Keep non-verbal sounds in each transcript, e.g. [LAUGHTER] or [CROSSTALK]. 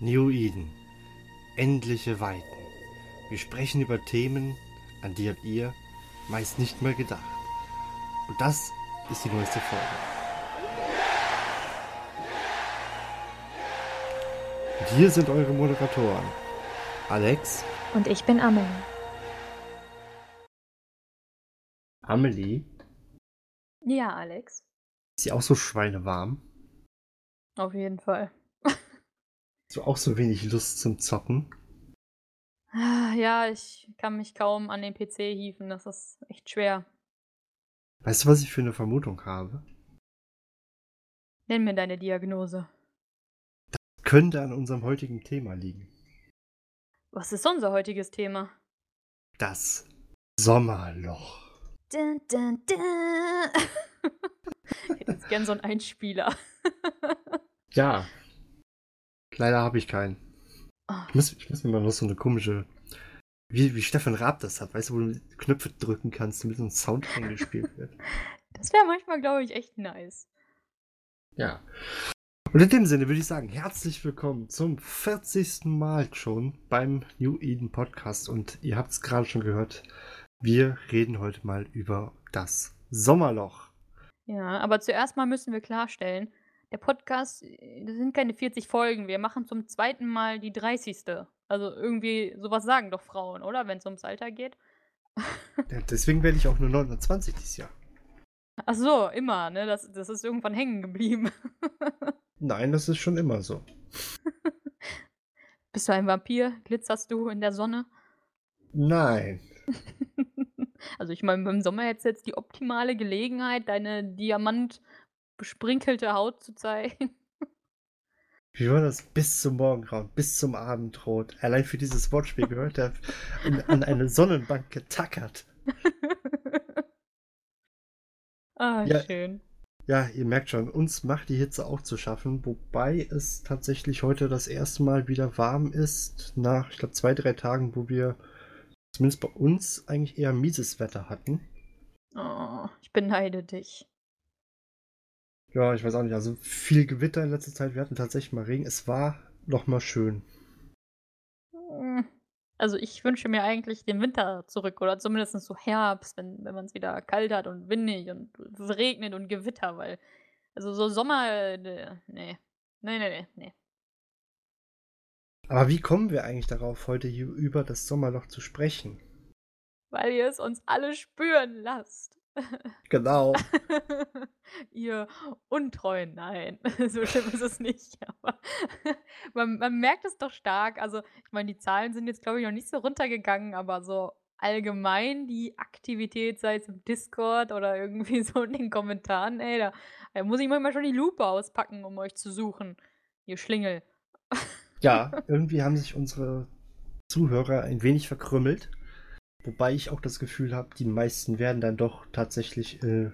New Eden. Endliche Weiten. Wir sprechen über Themen, an die habt ihr meist nicht mal gedacht. Und das ist die neueste Folge. Und hier sind eure Moderatoren. Alex. Und ich bin Amelie. Amelie. Ja, Alex. Ist sie auch so schweinewarm? Auf jeden Fall. Hast du auch so wenig Lust zum Zocken? Ja, ich kann mich kaum an den PC hieven. Das ist echt schwer. Weißt du, was ich für eine Vermutung habe? Nenn mir deine Diagnose. Das könnte an unserem heutigen Thema liegen. Was ist unser heutiges Thema? Das Sommerloch. Dun, dun, dun. [LAUGHS] ich hätte jetzt gern so einen Einspieler. [LAUGHS] ja. Leider habe ich keinen. Oh. Ich muss, ich muss mir mal noch so eine komische. Wie, wie Stefan Raab das hat, weißt du, wo du Knöpfe drücken kannst, damit so ein Sound eingespielt [LAUGHS] wird. Das wäre manchmal, glaube ich, echt nice. Ja. Und in dem Sinne würde ich sagen, herzlich willkommen zum 40. Mal schon beim New Eden Podcast. Und ihr habt es gerade schon gehört, wir reden heute mal über das Sommerloch. Ja, aber zuerst mal müssen wir klarstellen, der Podcast, das sind keine 40 Folgen. Wir machen zum zweiten Mal die 30. Also irgendwie sowas sagen doch Frauen, oder? Wenn es ums Alter geht. Ja, deswegen werde ich auch nur 29 dieses Jahr. Ach so, immer, ne? Das, das ist irgendwann hängen geblieben. [LAUGHS] Nein, das ist schon immer so. [LAUGHS] Bist du ein Vampir? Glitzerst du in der Sonne? Nein. [LAUGHS] Also ich meine, im Sommer hättest du jetzt die optimale Gelegenheit, deine diamantbesprinkelte Haut zu zeigen. Wie war das? Bis zum Morgengrauen, bis zum Abendrot. Allein für dieses Wortspiel gehört er an eine Sonnenbank getackert. [LAUGHS] ah, Ja. schön. Ja, ihr merkt schon, uns macht die Hitze auch zu schaffen, wobei es tatsächlich heute das erste Mal wieder warm ist, nach, ich glaube, zwei, drei Tagen, wo wir zumindest bei uns eigentlich eher mieses Wetter hatten. Oh, ich beneide dich. Ja, ich weiß auch nicht, also viel Gewitter in letzter Zeit, wir hatten tatsächlich mal Regen, es war noch mal schön. Hm. Also ich wünsche mir eigentlich den Winter zurück oder zumindest so Herbst, wenn, wenn man es wieder kalt hat und windig und es regnet und Gewitter, weil also so Sommer, nee, nee, nee, nee, nee. Aber wie kommen wir eigentlich darauf, heute hier über das Sommerloch zu sprechen? Weil ihr es uns alle spüren lasst. Genau. [LAUGHS] ihr Untreuen, nein, [LAUGHS] so schlimm ist es nicht. [LAUGHS] Aber man, man merkt es doch stark. Also, ich meine, die Zahlen sind jetzt, glaube ich, noch nicht so runtergegangen, aber so allgemein die Aktivität, sei es im Discord oder irgendwie so in den Kommentaren, ey, da, da muss ich manchmal schon die Lupe auspacken, um euch zu suchen. Ihr Schlingel. Ja, irgendwie haben sich unsere Zuhörer ein wenig verkrümmelt. Wobei ich auch das Gefühl habe, die meisten werden dann doch tatsächlich äh,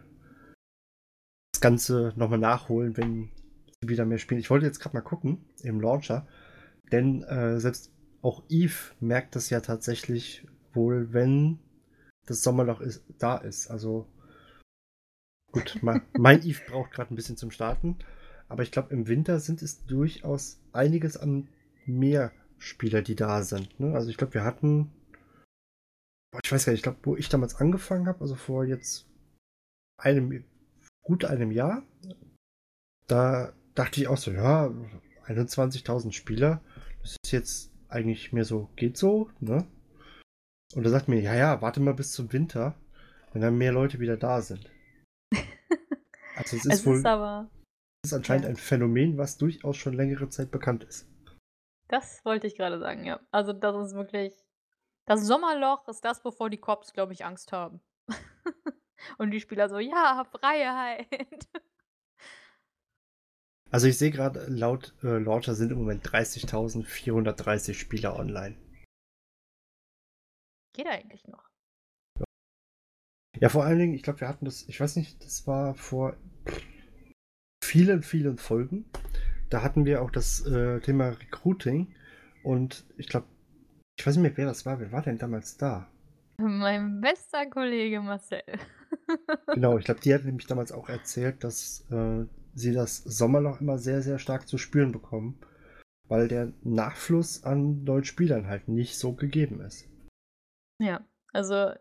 das Ganze nochmal nachholen, wenn sie wieder mehr spielen. Ich wollte jetzt gerade mal gucken im Launcher, denn äh, selbst auch Eve merkt das ja tatsächlich wohl, wenn das Sommerloch ist, da ist. Also gut, [LAUGHS] mein, Eve braucht gerade ein bisschen zum Starten. Aber ich glaube, im Winter sind es durchaus einiges an mehr Spieler, die da sind. Ne? Also ich glaube, wir hatten, boah, ich weiß gar nicht, ich glaube, wo ich damals angefangen habe, also vor jetzt einem, gut einem Jahr, da dachte ich auch so, ja, 21.000 Spieler, das ist jetzt eigentlich mehr so, geht so, ne? Und da sagt mir, ja, ja, warte mal bis zum Winter, wenn dann mehr Leute wieder da sind. [LAUGHS] Also es ist Es wohl, ist aber, es ist anscheinend ja. ein Phänomen, was durchaus schon längere Zeit bekannt ist. das wollte ich gerade sagen, ja. Also, das ist wirklich, das Sommerloch ist das, wovor die Cops, glaube ich, Angst haben. [LAUGHS] Und die Spieler so, ja, Freiheit. [LAUGHS] Also ich sehe gerade, laut äh, Launcher sind im Moment 30.430 Spieler online. Geht eigentlich noch. Ja, vor allen Dingen, ich glaube, wir hatten das, ich weiß nicht, das war vor vielen, vielen Folgen. Da hatten wir auch das äh, Thema Recruiting und ich glaube, ich weiß nicht mehr, wer das war. Wer war denn damals da? Mein bester Kollege Marcel. [LAUGHS] Genau, ich glaube, die hat nämlich damals auch erzählt, dass äh, sie das Sommerloch immer sehr, sehr stark zu spüren bekommen. weil der Nachfluss an neuen Spielern halt nicht so gegeben ist. Ja, also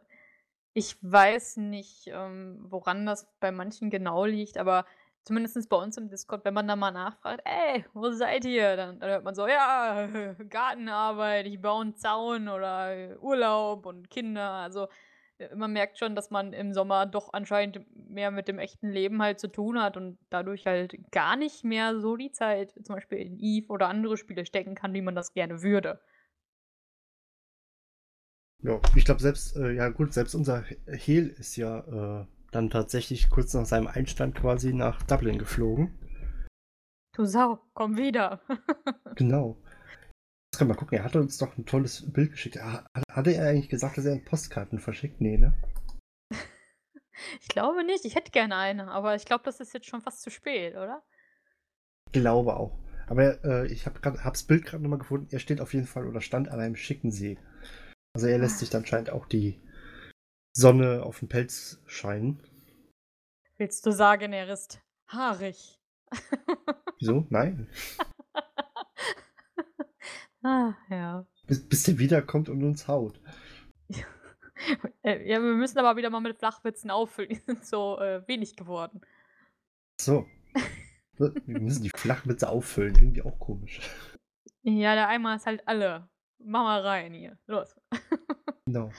ich weiß nicht, ähm, woran das bei manchen genau liegt, aber zumindest bei uns im Discord, wenn man da mal nachfragt: „Ey, wo seid ihr?“ Dann dann hört man so: „Ja, [LAUGHS] Gartenarbeit, ich baue einen Zaun“ oder Urlaub und Kinder. Also, äh, man merkt schon, dass man im Sommer doch anscheinend mehr mit dem echten Leben halt zu tun hat und dadurch halt gar nicht mehr so die Zeit zum Beispiel in Eve oder andere Spiele stecken kann, wie man das gerne würde. Ja, ich glaube selbst, äh, ja gut, selbst unser Hehl ist ja äh, dann tatsächlich kurz nach seinem Einstand quasi nach Dublin geflogen. Du Sau, komm wieder. [LAUGHS] genau. Jetzt können wir mal gucken, er hatte uns doch ein tolles Bild geschickt. Hatte er eigentlich gesagt, dass er Postkarten verschickt? Nee, ne? [LAUGHS] ich glaube nicht. Ich hätte gerne eine, aber ich glaube, das ist jetzt schon fast zu spät, oder? Glaube auch. Aber äh, ich habe das Bild gerade nochmal gefunden. Er steht auf jeden Fall oder stand an einem schicken See. Also er lässt sich anscheinend auch die Sonne auf den Pelz scheinen. Willst du sagen, er ist haarig? [LAUGHS] Wieso? Nein. [LAUGHS] ah, ja. Bis, bis der wiederkommt und uns haut. [LAUGHS] Äh, ja, wir müssen aber wieder mal mit Flachwitzen auffüllen. Die sind so äh, wenig geworden. So. wir müssen die Flachwitze auffüllen. Irgendwie auch komisch. Ja, der Eimer ist halt alle. Mach mal rein hier. Los. genau.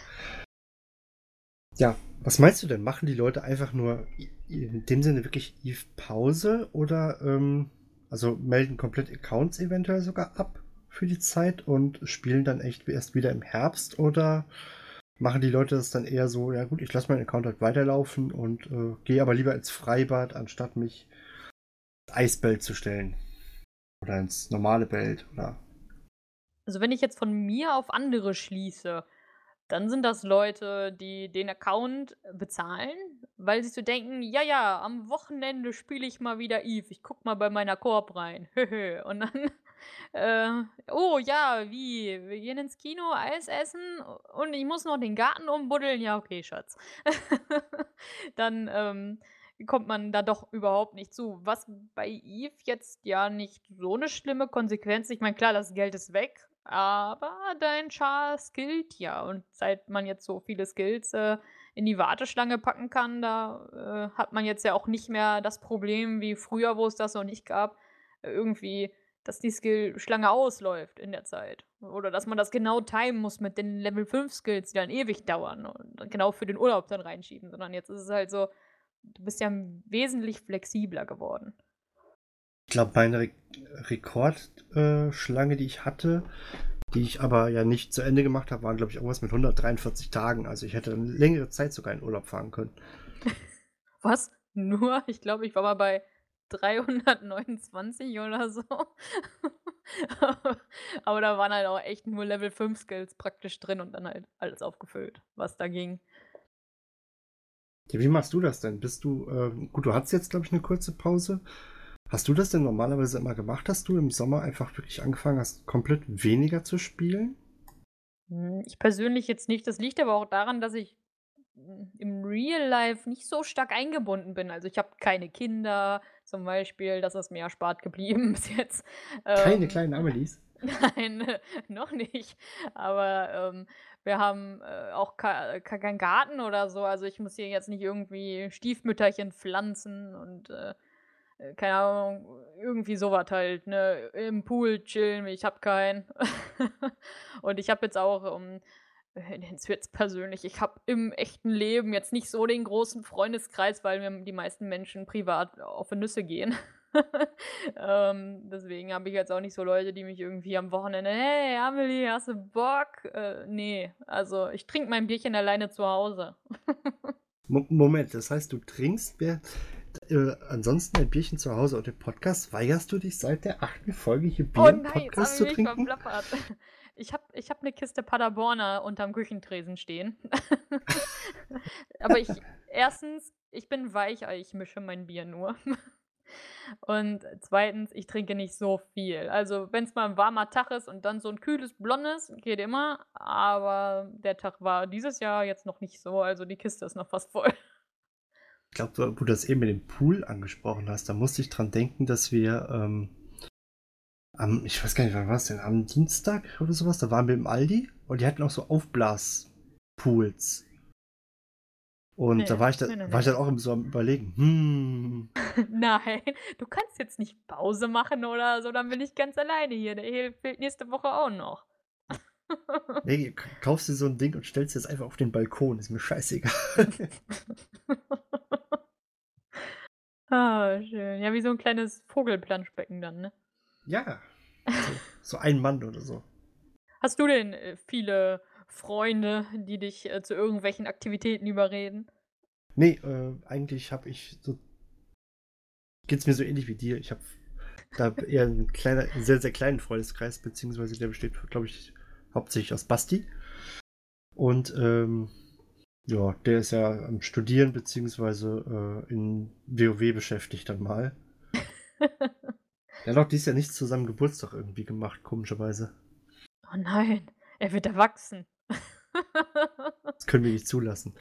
Ja, was meinst du denn? Machen die Leute einfach nur in dem Sinne wirklich Eve Pause oder ähm, also melden komplett Accounts eventuell sogar ab für die Zeit und spielen dann echt erst wieder im Herbst oder machen die Leute das dann eher so, ja gut, ich lasse meinen Account halt weiterlaufen und äh, gehe aber lieber ins Freibad, anstatt mich ins Eisbelt zu stellen. Oder ins normale Belt, oder? Also wenn ich jetzt von mir auf andere schließe, dann sind das Leute, die den Account bezahlen, weil sie so denken: „Ja, ja, am Wochenende spiele ich mal wieder Eve. Ich gucke mal bei meiner Koop rein. [LAUGHS] Und dann, [LAUGHS] äh: „Oh ja, wie? Wir gehen ins Kino, Eis essen und ich muss noch den Garten umbuddeln. Ja, okay, Schatz.“ [LAUGHS] Dann, ähm, kommt man da doch überhaupt nicht zu. Was bei Eve jetzt ja nicht so eine schlimme Konsequenz ich meine, klar, das Geld ist weg, aber dein Char skillt ja. Und seit man jetzt so viele Skills äh, in die Warteschlange packen kann, da äh, hat man jetzt ja auch nicht mehr das Problem wie früher, wo es das noch nicht gab, irgendwie, dass die Skill-Schlange ausläuft in der Zeit. Oder dass man das genau timen muss mit den Level 5 Skills, die dann ewig dauern und genau für den Urlaub dann reinschieben. Sondern jetzt ist es halt so, du bist ja wesentlich flexibler geworden. Ich glaube, meine Re Rekordschlange, äh, die ich hatte, die ich aber ja nicht zu Ende gemacht habe, waren, glaube ich, irgendwas mit 143 Tagen. Also ich hätte eine längere Zeit sogar in Urlaub fahren können. [LAUGHS] Was? Nur? Ich glaube, ich war mal bei 329 oder so. [LAUGHS] aber da waren halt auch echt nur Level 5 Skills praktisch drin und dann halt alles aufgefüllt, was da ging. Ja, wie machst du das denn? Bist du, äh, gut, du hattest jetzt, glaube ich, eine kurze Pause. Hast du das denn normalerweise immer gemacht, dass du im Sommer einfach wirklich angefangen hast, komplett weniger zu spielen? Hm, ich persönlich jetzt nicht. Das liegt aber auch daran, dass ich hm, im Real Life nicht so stark eingebunden bin. Also ich habe keine Kinder zum Beispiel, das ist mir erspart geblieben [LAUGHS] bis jetzt. Keine ähm, kleinen [LAUGHS] Amelies? Nein, [LAUGHS] noch nicht. Aber ähm, wir haben äh, auch keinen Garten oder so. Also ich muss hier jetzt nicht irgendwie Stiefmütterchen pflanzen und äh, äh, keine Ahnung, irgendwie sowas halt, ne? Im Pool chillen, ich habe keinen. [LAUGHS] Und ich habe jetzt auch, um äh, jetzt wird's persönlich, ich habe im echten Leben jetzt nicht so den großen Freundeskreis, weil mir die meisten Menschen privat auf Nüsse gehen. [LAUGHS] ähm, deswegen habe ich jetzt auch nicht so Leute, die mich irgendwie am Wochenende: „Hey, Amelie, hast du Bock?“ Äh, ne, also ich trinke mein Bierchen alleine zu Hause. [LAUGHS] Moment, das heißt, du trinkst Bier äh, ansonsten ein Bierchen zu Hause und im Podcast weigerst du dich seit der achten Folge hier Bier oh nein, Podcast zu trinken? [LAUGHS] Ich habe ich hab eine Kiste Paderborner unterm Küchentresen stehen. [LAUGHS] Aber ich, erstens, ich bin Weichei, ich mische mein Bier nur. [LAUGHS] Und zweitens, ich trinke nicht so viel. Also, wenn es mal ein warmer Tag ist und dann so ein kühles Blondes, geht immer. Aber der Tag war dieses Jahr jetzt noch nicht so. Also, die Kiste ist noch fast voll. Ich glaube, wo du das eben mit dem Pool angesprochen hast, da musste ich dran denken, dass wir ähm, am, ich weiß gar nicht, wann war es denn? Am Dienstag oder sowas, da waren wir im Aldi und die hatten auch so Aufblaspools. Und Nee, da war ich, da, nee, nee, war ich dann auch so am überlegen, hm, [LAUGHS] Nein, du kannst jetzt nicht Pause machen oder so, dann bin ich ganz alleine hier. Der Hehl fehlt nächste Woche auch noch. [LAUGHS] nee, kaufst dir so ein Ding und stellst es einfach auf den Balkon, ist mir scheißegal. [LAUGHS] ah, schön. Ja, wie so ein kleines Vogelplanschbecken dann, ne? ja, so, so ein Mann oder so. Hast du denn äh, viele Freunde, die dich äh, zu irgendwelchen Aktivitäten überreden? Nee, äh, eigentlich habe ich so. Geht's mir so ähnlich wie dir. Ich habe da eher einen kleiner, einen sehr, sehr kleinen Freundeskreis, beziehungsweise der besteht, glaube ich, hauptsächlich aus Basti. Und ähm, ja, der ist ja am Studieren, beziehungsweise äh, in WoW beschäftigt dann mal. [LAUGHS] Der hat auch dies Jahr nichts zu seinem Geburtstag irgendwie gemacht, komischerweise. Oh nein, er wird erwachsen. [LAUGHS] Das können wir nicht zulassen.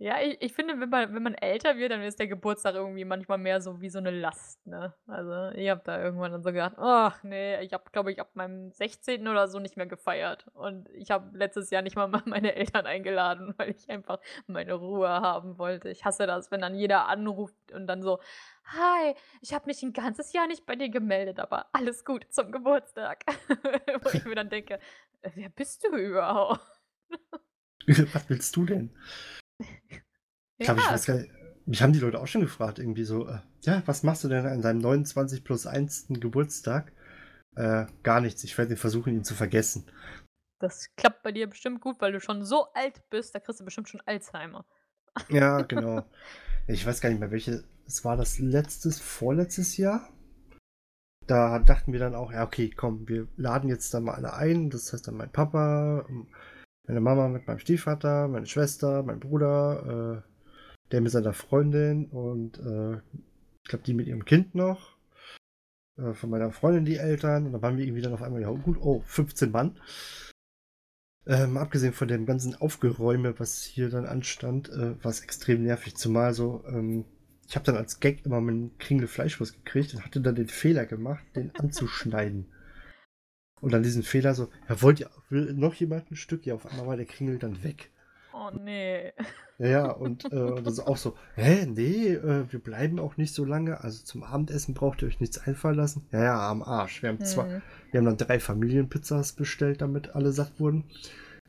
Ja, ich, ich finde, wenn man, wenn man älter wird, dann ist der Geburtstag irgendwie manchmal mehr so wie so eine Last, ne? Also, ich habe da irgendwann dann so gedacht, ach nee, ich habe, glaube ich, ab meinem 16. oder so nicht mehr gefeiert. Und ich habe letztes Jahr nicht mal [LAUGHS] meine Eltern eingeladen, [LAUGHS] weil ich einfach meine Ruhe haben wollte. Ich hasse das, wenn dann jeder anruft und dann so, hi, ich habe mich ein ganzes Jahr nicht bei dir gemeldet, aber alles gut zum Geburtstag. [LAUGHS] Wo ich mir dann denke, wer bist du überhaupt? Was willst du denn? Ich glaube, ich weiß gar nicht. Mich haben die Leute auch schon gefragt, irgendwie so, äh, ja, was machst du denn an deinem 29 plus 1. Geburtstag? Äh, gar nichts. Ich werde versuchen, ihn zu vergessen. Das klappt bei dir bestimmt gut, weil du schon so alt bist, da kriegst du bestimmt schon Alzheimer. Ja, [LAUGHS] genau. ich weiß gar nicht mehr, welche. Es war das letztes, vorletztes Jahr. Da dachten wir dann auch, ja, okay, komm, wir laden jetzt da mal alle ein. Das heißt dann mein Papa, meine Mama mit meinem Stiefvater, meine Schwester, mein Bruder, äh, der mit seiner Freundin und äh, ich glaube, die mit ihrem Kind noch. Äh, von meiner Freundin die Eltern. Und dann waren wir irgendwie dann auf einmal, ja gut, oh, 15 Mann. Ähm, abgesehen von dem ganzen Aufgeräume, was hier dann anstand, äh, war es extrem nervig. Zumal so, ähm, ich habe dann als Gag immer meinen Kringel Fleischwurst gekriegt und hatte dann den Fehler gemacht, den anzuschneiden. Und dann diesen Fehler so, ja, wollt ihr, will noch jemand ein Stück? Ja, auf einmal war der Kringel dann weg. Oh nee. Ja, und äh, das ist auch so, hä, nee, äh, wir bleiben auch nicht so lange. Also zum Abendessen braucht ihr euch nichts einfallen lassen. Ja, ja, am Arsch. Wir haben zwei, Hm. wir haben dann drei Familienpizzas bestellt, damit alle satt wurden.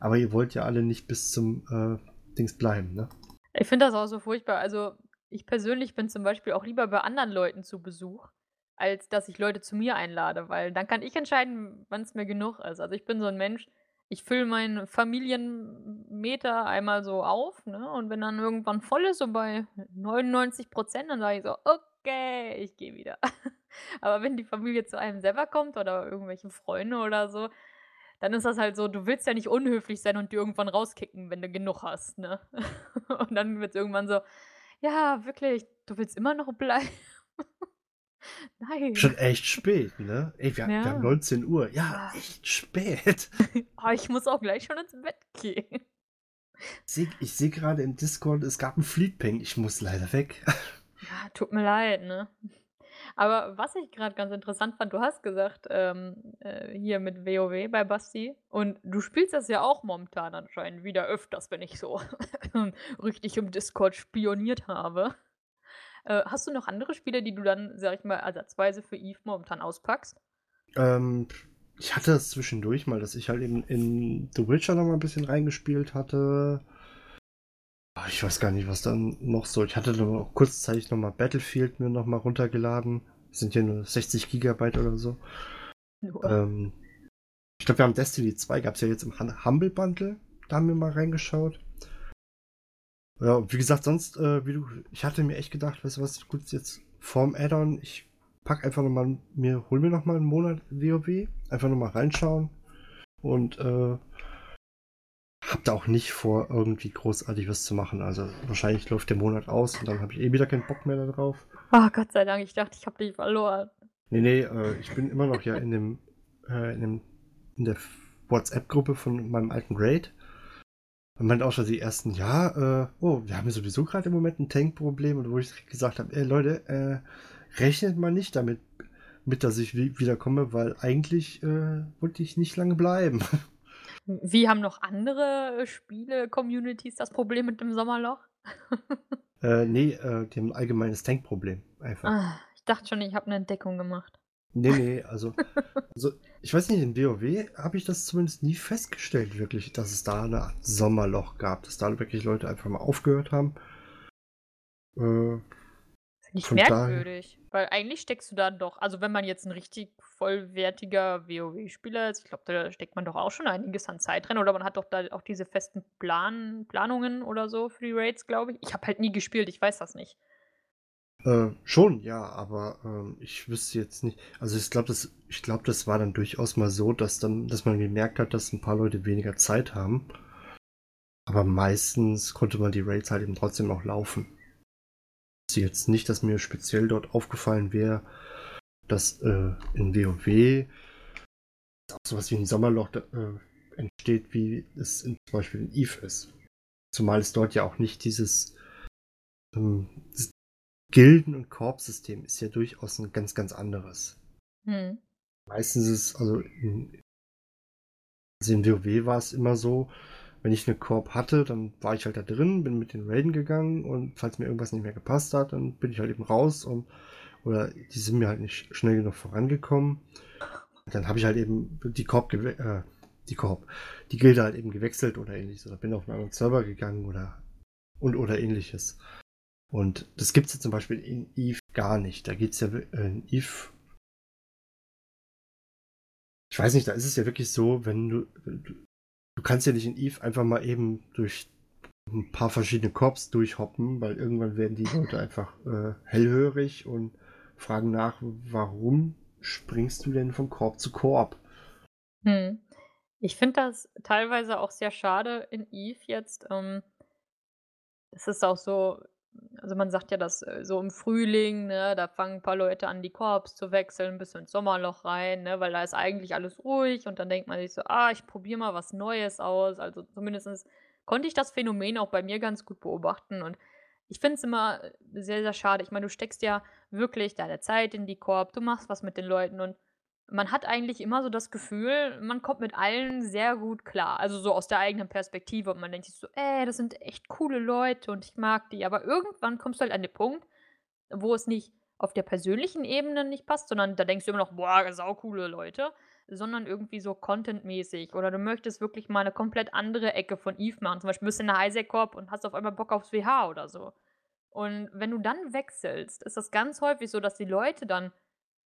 Aber ihr wollt ja alle nicht bis zum äh, Dings bleiben, ne? Ich finde das auch so furchtbar. Also, ich persönlich bin zum Beispiel auch lieber bei anderen Leuten zu Besuch, als dass ich Leute zu mir einlade, weil dann kann ich entscheiden, wann es mir genug ist. Also, ich bin so ein Mensch, ich fülle meinen Familienmeter einmal so auf, ne? Und wenn dann irgendwann voll ist, so bei 99 Prozent, dann sage ich so, okay, ich gehe wieder. [LAUGHS] Aber wenn die Familie zu einem selber kommt oder irgendwelche Freunde oder so, dann ist das halt so, du willst ja nicht unhöflich sein und die irgendwann rauskicken, wenn du genug hast, ne? [LAUGHS] Und dann wird es irgendwann so, ja, wirklich, du willst immer noch bleiben. [LAUGHS] Nein. Schon echt spät, ne? Ey, wir, wir Ja. haben 19 Uhr. Ja, echt spät. [LAUGHS] Oh, ich muss auch gleich schon ins Bett gehen. Ich sehe seh gerade im Discord, es gab einen Fleetping. Ich muss leider weg. Ja, tut mir leid, ne? Aber was ich gerade ganz interessant fand, du hast gesagt, ähm, äh, hier mit WoW bei Basti und du spielst das ja auch momentan anscheinend wieder öfters, wenn ich so [LAUGHS] richtig im Discord spioniert habe. Äh, hast du noch andere Spiele, die du dann, sag ich mal, ersatzweise für Eve momentan auspackst? Ähm, ich hatte es zwischendurch mal, dass ich halt in, in The Witcher noch mal ein bisschen reingespielt hatte. Ah, Ich weiß gar nicht, was dann noch so. Ich hatte dann auch kurzzeitig noch mal Battlefield mir noch mal runtergeladen. Das sind ja nur 60 Gigabyte oder so. Ähm, ich glaube, wir haben Destiny 2, gab es ja jetzt im Hum- Humble Bundle. Da haben wir mal reingeschaut. Ja, wie gesagt, sonst, äh, wie du, ich hatte mir echt gedacht, weißt du was, gut, jetzt vorm Add-on, ich pack einfach nochmal, mir, hol mir nochmal einen Monat WoW, einfach nochmal reinschauen und, äh, hab da auch nicht vor, irgendwie großartig was zu machen. Also wahrscheinlich läuft der Monat aus und dann habe ich eh wieder keinen Bock mehr darauf. Oh, Gott sei Dank, ich dachte, ich habe dich verloren. Nee, nee, äh, ich bin immer noch ja in dem, äh, in dem, in der WhatsApp-Gruppe von meinem alten Raid. Und meint auch schon die ersten, ja, äh, oh, wir haben ja sowieso gerade im Moment ein Tank-Problem und wo ich gesagt habe, ey Leute, äh, rechnet mal nicht damit. mit, dass ich wiederkomme, weil eigentlich äh, wollte ich nicht lange bleiben. [LAUGHS] Wie haben noch andere Spiele-Communities das Problem mit dem Sommerloch? [LAUGHS] äh, nee, äh, die haben ein allgemeines Tankproblem. Einfach. Ah, ich dachte schon, ich habe eine Entdeckung gemacht. Nee, nee, also, also ich weiß nicht, in WoW habe ich das zumindest nie festgestellt, wirklich, dass es da eine Art Sommerloch gab, dass da wirklich Leute einfach mal aufgehört haben. Äh, ich merkwürdig, daher... weil eigentlich steckst du da doch, also wenn man jetzt ein richtig vollwertiger WoW-Spieler ist, ich glaube, da steckt man doch auch schon einiges an Zeit drin oder man hat doch da auch diese festen Plan Planungen oder so für die Raids, glaube ich. Ich habe halt nie gespielt, ich weiß das nicht. Äh, schon, ja, aber äh, ich wüsste jetzt nicht. Also ich glaube, das, ich das war dann durchaus mal so, dass dann, dass man gemerkt hat, dass ein paar Leute weniger Zeit haben. Aber meistens konnte man die Raids halt eben trotzdem auch laufen. Also jetzt nicht, dass mir speziell dort aufgefallen wäre, dass äh, in WoW sowas wie ein Sommerloch äh, entsteht, wie es in, zum Beispiel in Eve ist. Zumal es dort ja auch nicht dieses, ähm, Gilden- und Korpssystem ist ja durchaus ein ganz, ganz anderes. Hm. Meistens ist es, also in, also in WoW war es immer so, wenn ich eine Korb hatte, dann war ich halt da drin, bin mit den Raiden gegangen und falls mir irgendwas nicht mehr gepasst hat, dann bin ich halt eben raus und oder die sind mir halt nicht schnell genug vorangekommen. Dann habe ich halt eben die Korb, äh, die Korb, die Gilde halt eben gewechselt oder ähnliches oder bin auf einen anderen Server gegangen oder und oder ähnliches. Und das gibt es ja zum Beispiel in Eve gar nicht. Da geht es ja in Eve. Ich weiß nicht, da ist es ja wirklich so, wenn du, du. Du kannst ja nicht in Eve einfach mal eben durch ein paar verschiedene Korps durchhoppen, weil irgendwann werden die Leute einfach äh, hellhörig und fragen nach, warum springst du denn von Korb zu Korb? Hm. Ich finde das teilweise auch sehr schade in Eve jetzt. Ähm, es ist auch so, also man sagt ja, dass äh, so im Frühling, ne, da fangen ein paar Leute an, die Korps zu wechseln, bis ins Sommerloch rein, ne, weil da ist eigentlich alles ruhig und dann denkt man sich so, ah, ich probiere mal was Neues aus. Also zumindest konnte ich das Phänomen auch bei mir ganz gut beobachten und ich finde es immer äh, sehr, sehr schade. Ich meine, du steckst ja wirklich deine Zeit in die Korb, du machst was mit den Leuten und man hat eigentlich immer so das Gefühl, man kommt mit allen sehr gut klar. Also so aus der eigenen Perspektive. Und man denkt sich so, ey, das sind echt coole Leute und ich mag die. Aber irgendwann kommst du halt an den Punkt, wo es nicht auf der persönlichen Ebene nicht passt, sondern da denkst du immer noch, boah, saucoole Leute, sondern irgendwie so contentmäßig. Oder du möchtest wirklich mal eine komplett andere Ecke von Eve machen. Zum Beispiel bist du in der Isaac Corp und hast auf einmal Bock aufs WH oder so. Und wenn du dann wechselst, ist das ganz häufig so, dass die Leute dann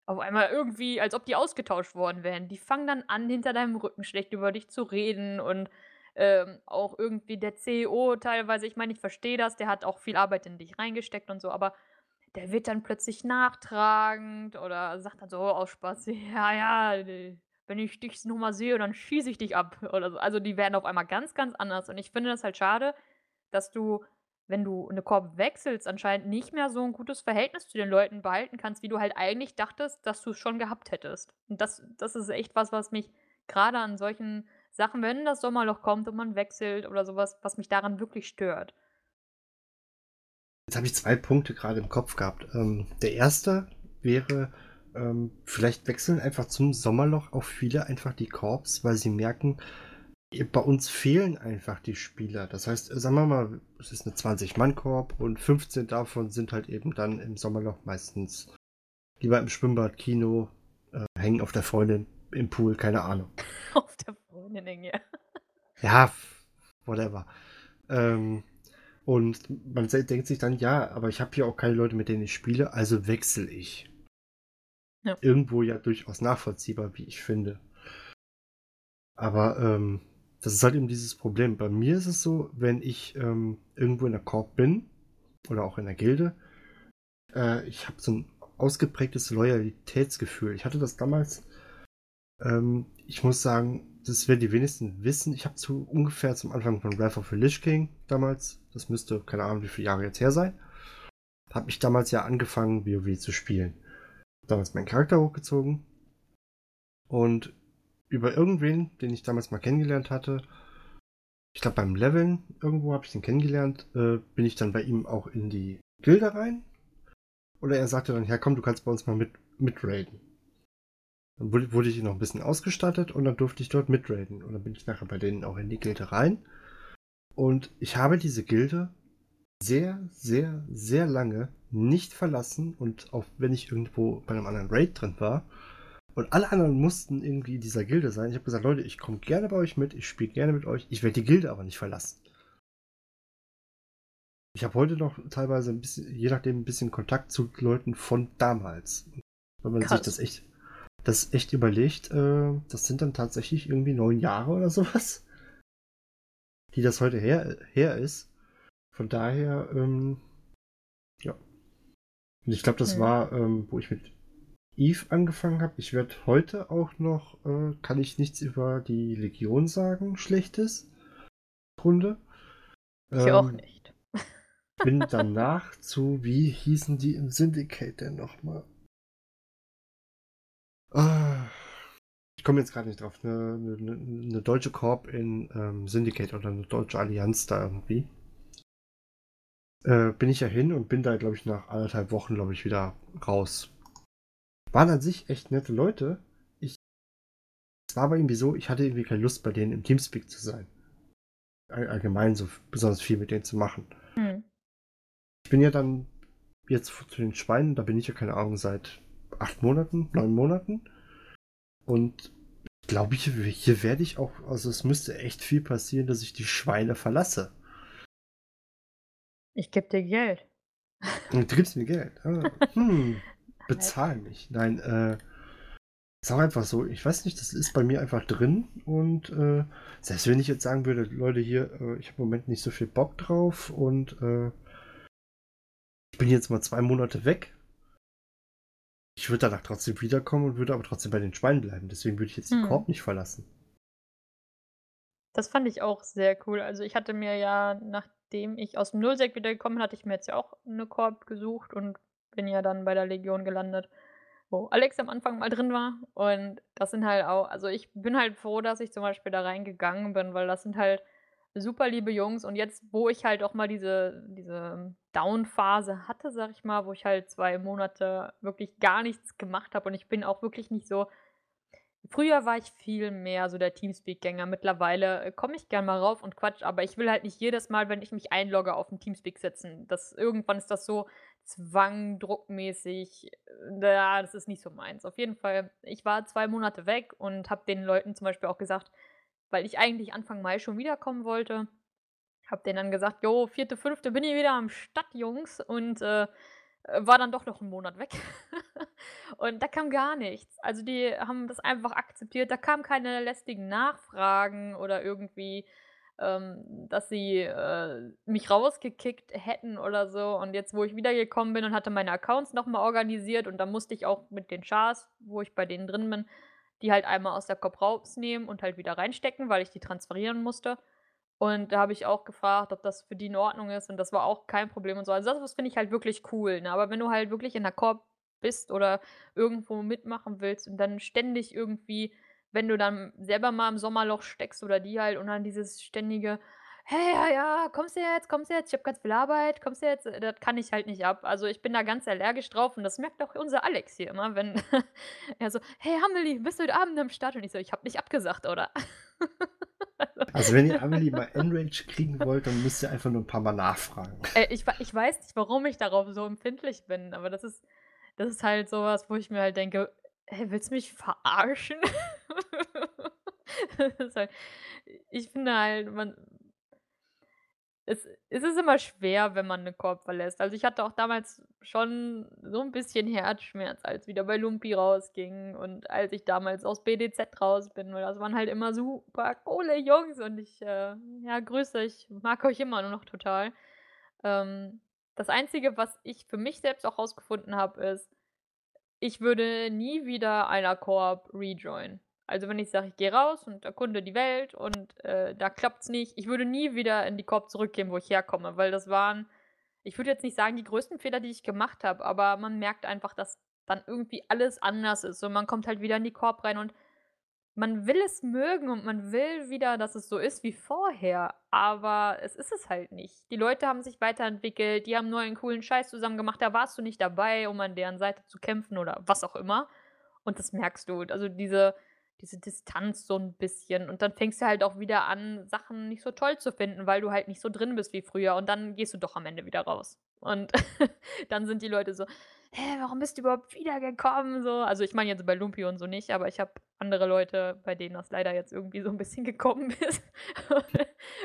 auf einmal irgendwie, als ob die ausgetauscht worden wären. Die fangen dann an, hinter deinem Rücken schlecht über dich zu reden und ähm, auch irgendwie der CEO teilweise, ich meine, ich verstehe das, der hat auch viel Arbeit in dich reingesteckt und so, aber der wird dann plötzlich nachtragend oder sagt dann so aus Spaß, [LAUGHS] ja, ja, wenn ich dich nochmal sehe, dann schieße ich dich ab oder so. Also die werden auf einmal ganz, ganz anders und ich finde das halt schade, dass du wenn du eine Korb wechselst, anscheinend nicht mehr so ein gutes Verhältnis zu den Leuten behalten kannst, wie du halt eigentlich dachtest, dass du es schon gehabt hättest. Und das das ist echt was, was mich gerade an solchen Sachen, wenn das Sommerloch kommt und man wechselt oder sowas, was mich daran wirklich stört. Jetzt habe ich zwei Punkte gerade im Kopf gehabt. Ähm, der erste wäre, ähm, vielleicht wechseln einfach zum Sommerloch auch viele einfach die Korps, weil sie merken, bei uns fehlen einfach die Spieler. Das heißt, sagen wir mal, es ist eine 20-Mann-Korb und 15 davon sind halt eben dann im Sommerloch meistens lieber im Schwimmbad, Kino, äh, hängen auf der Freundin, im Pool, keine Ahnung. [LAUGHS] Auf der Freundin hängen, ja. Ja, whatever. Ähm, und man denkt sich dann, ja, aber ich habe hier auch keine Leute, mit denen ich spiele, also wechsle ich. Ja. Irgendwo ja durchaus nachvollziehbar, wie ich finde. Aber ähm, das ist halt eben dieses Problem. Bei mir ist es so, wenn ich ähm, irgendwo in der Korb bin oder auch in der Gilde, äh, ich habe so ein ausgeprägtes Loyalitätsgefühl. Ich hatte das damals, ähm, ich muss sagen, das werden die wenigsten wissen. Ich habe zu ungefähr zum Anfang von Wrath of the Lich King damals, das müsste keine Ahnung wie viele Jahre jetzt her sein, habe ich damals ja angefangen WoW zu spielen. Damals meinen Charakter hochgezogen und über irgendwen, den ich damals mal kennengelernt hatte. Ich glaube, beim Leveln irgendwo habe ich den kennengelernt. Äh, bin ich dann bei ihm auch in die Gilde rein. Oder er sagte dann, ja komm, du kannst bei uns mal mit, mit raiden. Dann wurde, wurde ich noch ein bisschen ausgestattet und dann durfte ich dort mitraiden. Und dann bin ich nachher bei denen auch in die Gilde rein. Und ich habe diese Gilde sehr, sehr, sehr lange nicht verlassen. Und auch wenn ich irgendwo bei einem anderen Raid drin war und alle anderen mussten irgendwie in dieser Gilde sein, ich habe gesagt, Leute, ich komme gerne bei euch mit, ich spiele gerne mit euch, ich werde die Gilde aber nicht verlassen. Ich habe heute noch teilweise ein bisschen, je nachdem, ein bisschen Kontakt zu Leuten von damals. Wenn man Krass. sich das echt, das echt überlegt, äh, das sind dann tatsächlich irgendwie neun Jahre oder [LAUGHS] sowas, die das heute her, her ist. Von daher, ähm, ja. Und ich glaube, das ja. war, ähm, wo ich mit Eve angefangen habe. Ich werde heute auch noch, äh, kann ich nichts über die Legion sagen, schlechtes. Runde. Ich ähm, auch nicht [LAUGHS] bin danach zu, wie hießen die im Syndicate denn nochmal? Ah, ich komme jetzt gerade nicht drauf. Eine, eine, eine, deutsche Korb in ähm, Syndicate oder eine deutsche Allianz da irgendwie. Äh, bin ich ja hin und bin da, glaube ich, nach anderthalb Wochen, glaube ich, wieder raus. Waren an sich echt nette Leute. Ich, es war aber irgendwie so, ich hatte irgendwie keine Lust, bei denen im Teamspeak zu sein. Allgemein so besonders viel mit denen zu machen. Hm. Ich bin ja dann jetzt zu den Schweinen, da bin ich ja keine Ahnung seit acht Monaten, neun Monaten. Und ich glaube, hier, hier werde ich auch, also es müsste echt viel passieren, dass ich die Schweine verlasse. Ich gebe dir Geld. Und du gibst mir Geld. Ah, [LAUGHS] hm, bezahl mich. Nein, äh, ist auch einfach so. Ich weiß nicht, das ist bei mir einfach drin. Und äh, selbst wenn ich jetzt sagen würde, Leute, hier, äh, ich habe im Moment nicht so viel Bock drauf und äh, ich bin jetzt mal zwei Monate weg. Ich würde danach trotzdem wiederkommen und würde aber trotzdem bei den Schweinen bleiben. Deswegen würde ich jetzt den hm. Korb nicht verlassen. Das fand ich auch sehr cool. Also ich hatte mir ja, nachdem ich aus dem Nullsek wiedergekommen hatte ich mir jetzt ja auch eine Korb gesucht und bin ja dann bei der Legion gelandet, wo Alex am Anfang mal drin war. Und das sind halt auch, also ich bin halt froh, dass ich zum Beispiel da reingegangen bin, weil das sind halt super liebe Jungs. Und jetzt, wo ich halt auch mal diese, diese Down-Phase hatte, sag ich mal, wo ich halt zwei Monate wirklich gar nichts gemacht habe und ich bin auch wirklich nicht so. Früher war ich viel mehr so der Teamspeak-Gänger. Mittlerweile äh, komme ich gern mal rauf und quatsch, aber ich will halt nicht jedes Mal, wenn ich mich einlogge, auf den Teamspeak sitzen. Das, irgendwann ist das so zwang, druckmäßig. Äh, das ist nicht so meins. Auf jeden Fall, ich war zwei Monate weg und habe den Leuten zum Beispiel auch gesagt, weil ich eigentlich Anfang Mai schon wiederkommen wollte. Hab denen dann gesagt, jo, vierte, fünfte bin ich wieder am Stadt, Jungs. Und äh, war dann doch noch einen Monat weg. [LAUGHS] und da kam gar nichts. Also die haben das einfach akzeptiert. Da kamen keine lästigen Nachfragen oder irgendwie, ähm, dass sie äh, mich rausgekickt hätten oder so. Und jetzt, wo ich wiedergekommen bin und hatte meine Accounts nochmal organisiert und dann musste ich auch mit den Chars, wo ich bei denen drin bin, die halt einmal aus der Kopf rausnehmen und halt wieder reinstecken, weil ich die transferieren musste. Und da habe ich auch gefragt, ob das für die in Ordnung ist und das war auch kein Problem und so. Also das finde ich halt wirklich cool, ne? Aber wenn du halt wirklich in der Korb bist oder irgendwo mitmachen willst und dann ständig irgendwie, wenn du dann selber mal im Sommerloch steckst oder die halt und dann dieses ständige hey, ja, ja, kommst du jetzt, kommst du jetzt, ich habe ganz viel Arbeit, kommst du jetzt, das kann ich halt nicht ab. Also ich bin da ganz allergisch drauf und das merkt auch unser Alex hier immer, wenn [LAUGHS] er so, hey Amelie, bist du heute Abend am Start? Und ich so, ich habe nicht abgesagt, oder? [LAUGHS] also wenn ihr Amelie mal Enrage kriegen wollt, dann müsst ihr einfach nur ein paar Mal nachfragen. Äh, ich, ich weiß nicht, warum ich darauf so empfindlich bin, aber das ist, das ist halt sowas, wo ich mir halt denke, hey, willst du mich verarschen? [LAUGHS] halt, ich finde halt, man, es, es ist immer schwer, wenn man eine Korb verlässt. Also ich hatte auch damals schon so ein bisschen Herzschmerz, als wieder bei Lumpi rausging und als ich damals aus BDZ raus bin, weil das waren halt immer super coole Jungs und ich, äh, ja, grüße euch, mag euch immer nur noch total. Ähm, das Einzige, was ich für mich selbst auch rausgefunden habe, ist, ich würde nie wieder einer Korb rejoin. Also wenn ich sage, ich gehe raus und erkunde die Welt und äh, da es nicht, ich würde nie wieder in die Korb zurückgehen, wo ich herkomme, weil das waren, ich würde jetzt nicht sagen, die größten Fehler, die ich gemacht habe, aber man merkt einfach, dass dann irgendwie alles anders ist und man kommt halt wieder in die Korb rein und man will es mögen und man will wieder, dass es so ist wie vorher, aber es ist es halt nicht. Die Leute haben sich weiterentwickelt, die haben nur einen coolen Scheiß zusammen gemacht, da warst du nicht dabei, um an deren Seite zu kämpfen oder was auch immer. Und das merkst du. Also diese diese Distanz so 'n bisschen. Und dann fängst du halt auch wieder an, Sachen nicht so toll zu finden, weil du halt nicht so drin bist wie früher. Und dann gehst du doch am Ende wieder raus. Und [LAUGHS] dann sind die Leute so: „Hä, warum bist du überhaupt wiedergekommen?“ So. Also, ich meine jetzt bei Lumpy und so nicht, aber ich habe andere Leute, bei denen das leider jetzt irgendwie so 'n bisschen [LAUGHS] gekommen ist.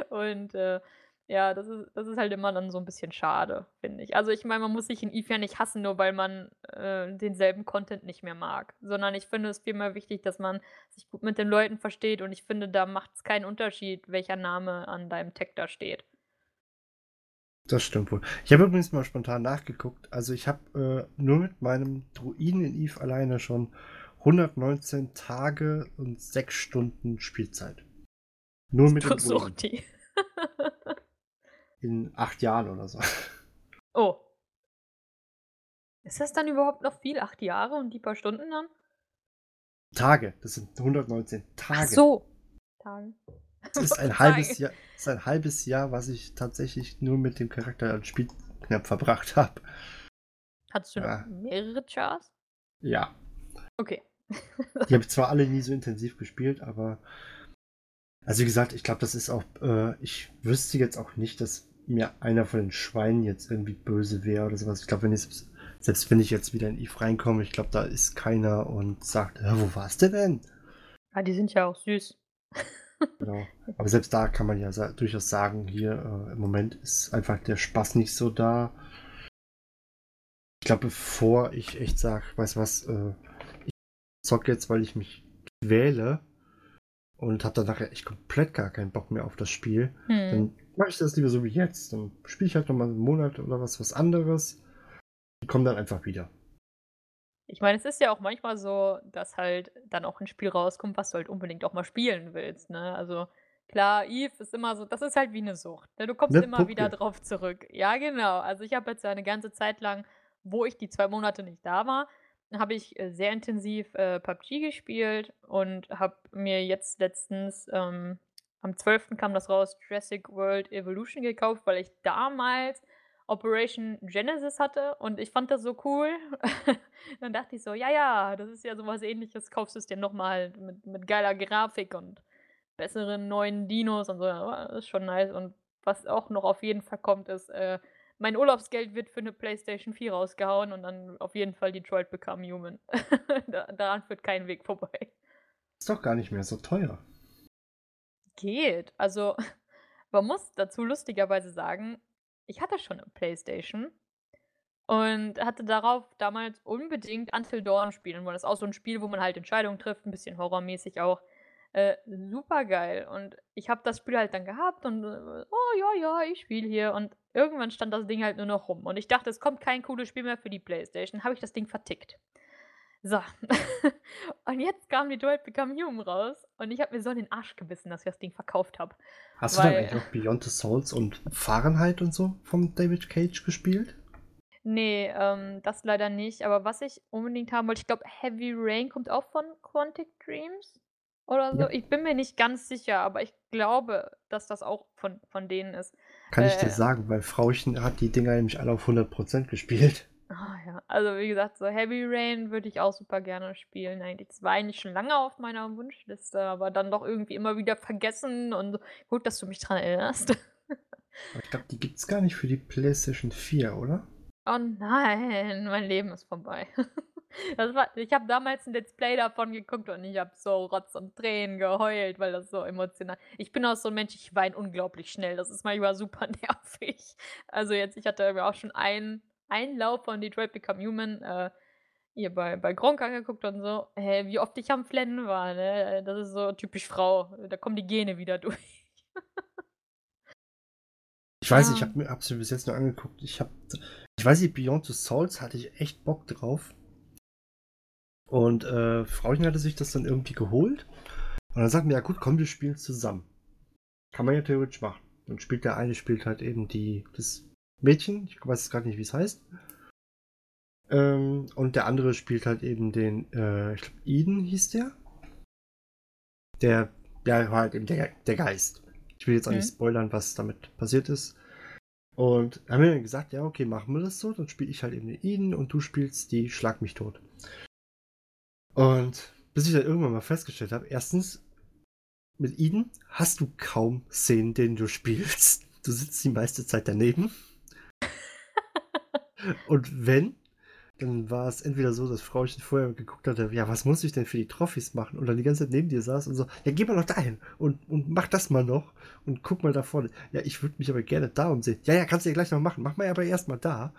Und, äh, ja, das ist das ist halt immer dann so 'n bisschen schade, finde ich. Also, ich meine, man muss sich in Eve ja nicht hassen, nur weil man, äh, denselben Content nicht mehr mag, sondern ich finde es vielmehr wichtig, dass man sich gut mit den Leuten versteht und ich finde, da macht's keinen Unterschied, welcher Name an deinem Tag da steht. Das stimmt wohl. Ich habe übrigens mal spontan nachgeguckt. Also, ich habe, äh, nur mit meinem Druiden in Eve alleine schon 119 Tage und 6 Stunden Spielzeit. Nur mit dem Druiden. [LAUGHS] In 8 Jahren oder so. Oh. Ist das dann überhaupt noch viel? 8 Jahre und die paar Stunden dann? Tage, das sind 119 Ach Tage. so. Tage. Das ist [LAUGHS] ein halbes. Jahr ist ein halbes Jahr, was ich tatsächlich nur mit dem Charakter als Spielknapp verbracht habe. Hattest du Ja. noch mehrere Chars? Ja. Okay. Die habe ich zwar alle nie so intensiv gespielt, aber also wie gesagt, ich glaube, das ist auch, äh, ich wüsste jetzt auch nicht, dass mir einer von den Schweinen jetzt irgendwie böse wäre oder sowas. Ich glaube, wenn ich selbst, selbst wenn ich jetzt wieder in Eve reinkomme, ich glaube, da ist keiner und sagt, "Hä, wo warst du denn? Ah, die sind ja auch süß. [LAUGHS] Genau. Aber selbst da kann man ja sa durchaus sagen, hier äh, im Moment ist einfach der Spaß nicht so da. Ich glaube, bevor ich echt sage, weißt du was, äh, ich zocke jetzt, weil ich mich quäle und habe dann nachher echt komplett gar keinen Bock mehr auf das Spiel, Hm. dann mache ich das lieber so wie jetzt. Dann spiele ich halt nochmal einen Monat oder was, was anderes. Die kommen dann einfach wieder. Ich meine, es ist ja auch manchmal so, dass halt dann auch 'n Spiel rauskommt, was du halt unbedingt auch mal spielen willst, ne? Also, klar, Eve ist immer so das ist halt wie 'ne Sucht, ne? Du kommst Ne immer wieder Pucke. drauf zurück. Ja, genau. Also, ich habe jetzt ja 'ne ganze Zeit lang, wo ich die 2 Monate nicht da war, habe ich, äh, sehr intensiv, äh, PUBG gespielt und habe mir jetzt letztens, ähm am 12. kam das raus, Jurassic World Evolution gekauft, weil ich damals Operation Genesis hatte und ich fand das so cool. [LAUGHS] Dann dachte ich so: „Ja, ja, das ist ja so was Ähnliches, kaufst du's dir noch mal mit mit geiler Grafik und besseren neuen Dinos und so.“ Ja, ist schon nice und was auch noch auf jeden Fall kommt, ist, äh, mein Urlaubsgeld wird für 'ne PlayStation 4 rausgehauen und dann auf jeden Fall Detroit Become Human. [LAUGHS] Da daran führt kein Weg vorbei. Ist doch gar nicht mehr so teuer. Geht. Also, [LAUGHS] man muss dazu lustigerweise sagen, ich hatte schon 'ne PlayStation und hatte darauf damals unbedingt Until Dawn spielen wollen. Das ist auch so 'n Spiel, wo man halt Entscheidungen trifft, 'n bisschen horrormäßig auch. Äh, supergeil. Und ich habe das Spiel halt dann gehabt und, äh: „Oh ja, ja, ich spiele hier.“ Und irgendwann stand das Ding halt nur noch rum und ich dachte, es kommt kein cooles Spiel mehr für die PlayStation, habe ich das Ding vertickt. So. [LAUGHS] Und jetzt kam Detroit Become Human raus und ich habe mir so in den Arsch gebissen, dass ich das Ding verkauft habe. Hast du dann Weil eigentlich auch Beyond the Souls und Fahrenheit und so von David Cage gespielt? Ne, ähm, das leider nicht. Aber was ich unbedingt haben wollte ich glaube, Heavy Rain kommt auch von Quantic Dreams oder so. Ja. Ich bin mir nicht ganz sicher, aber ich glaube, dass das auch von von denen ist. Kann ich dir Äh sagen, weil Frauchen hat die Dinger nämlich alle auf 100% gespielt. Ah ja, also wie gesagt, so Heavy Rain würde ich auch super gerne spielen eigentlich. Das war eigentlich schon lange auf meiner Wunschliste, aber dann doch irgendwie immer wieder vergessen und gut, dass du mich dran erinnerst. [LAUGHS] Ich glaube, die gibt's gar nicht für die PlayStation 4, oder? Oh nein, mein Leben ist vorbei. [LAUGHS] Das war ich habe damals 'n Let's Play davon geguckt und ich habe so Rotz und Tränen geheult, weil das so emotional ich bin auch so 'n Mensch, ich weine unglaublich schnell. Das ist manchmal super [LAUGHS] nervig. Also jetzt ich hatte auch schon einen einen Lauf von Detroit Become Human, äh, hier bei bei Gronkh angeguckt und so. Hey, wie oft ich am Flennen war, ne? Das ist so typisch Frau. Da kommen die Gene wieder [LAUGHS] durch. Ich weiß nicht, ich Ja. habe mir mir bis jetzt nur angeguckt. Ich habe ich weiß nicht, Beyond the Souls hatte ich echt Bock drauf. Und, äh, Frauchen hatte sich das dann irgendwie geholt. Und dann sagten wir: „Ja gut, komm, wir spielen zusammen.“ Kann man ja theoretisch machen. Dann spielt der eine spielt halt eben die das Mädchen, ich weiß jetzt grad nicht, wie's heißt. Ähm, und der andere spielt halt eben den, äh, ich glaube, Eden hieß der? Der der war halt eben der der Geist. Ich will jetzt auch Mhm. nicht spoilern, was damit passiert ist. Und haben wir dann gesagt: „Ja, okay, machen wir das so. Dann spiele ich halt eben den Eden und du spielst die Schlag mich tot.“ Und bis ich dann irgendwann mal festgestellt habe, erstens, mit Eden hast du kaum Szenen, denen du spielst. Du sitzt die meiste Zeit daneben. Und wenn, dann war es entweder so, dass Frauchen vorher geguckt hatte, ja, was muss ich denn für die Trophys machen? Und dann die ganze Zeit neben dir saß und so, ja, geh mal noch dahin und, und mach das mal noch und guck mal da vorne. Ja, ich würde mich aber gerne da umsehen. Ja, ja, kannst du ja gleich noch machen. Mach mal aber erst mal da.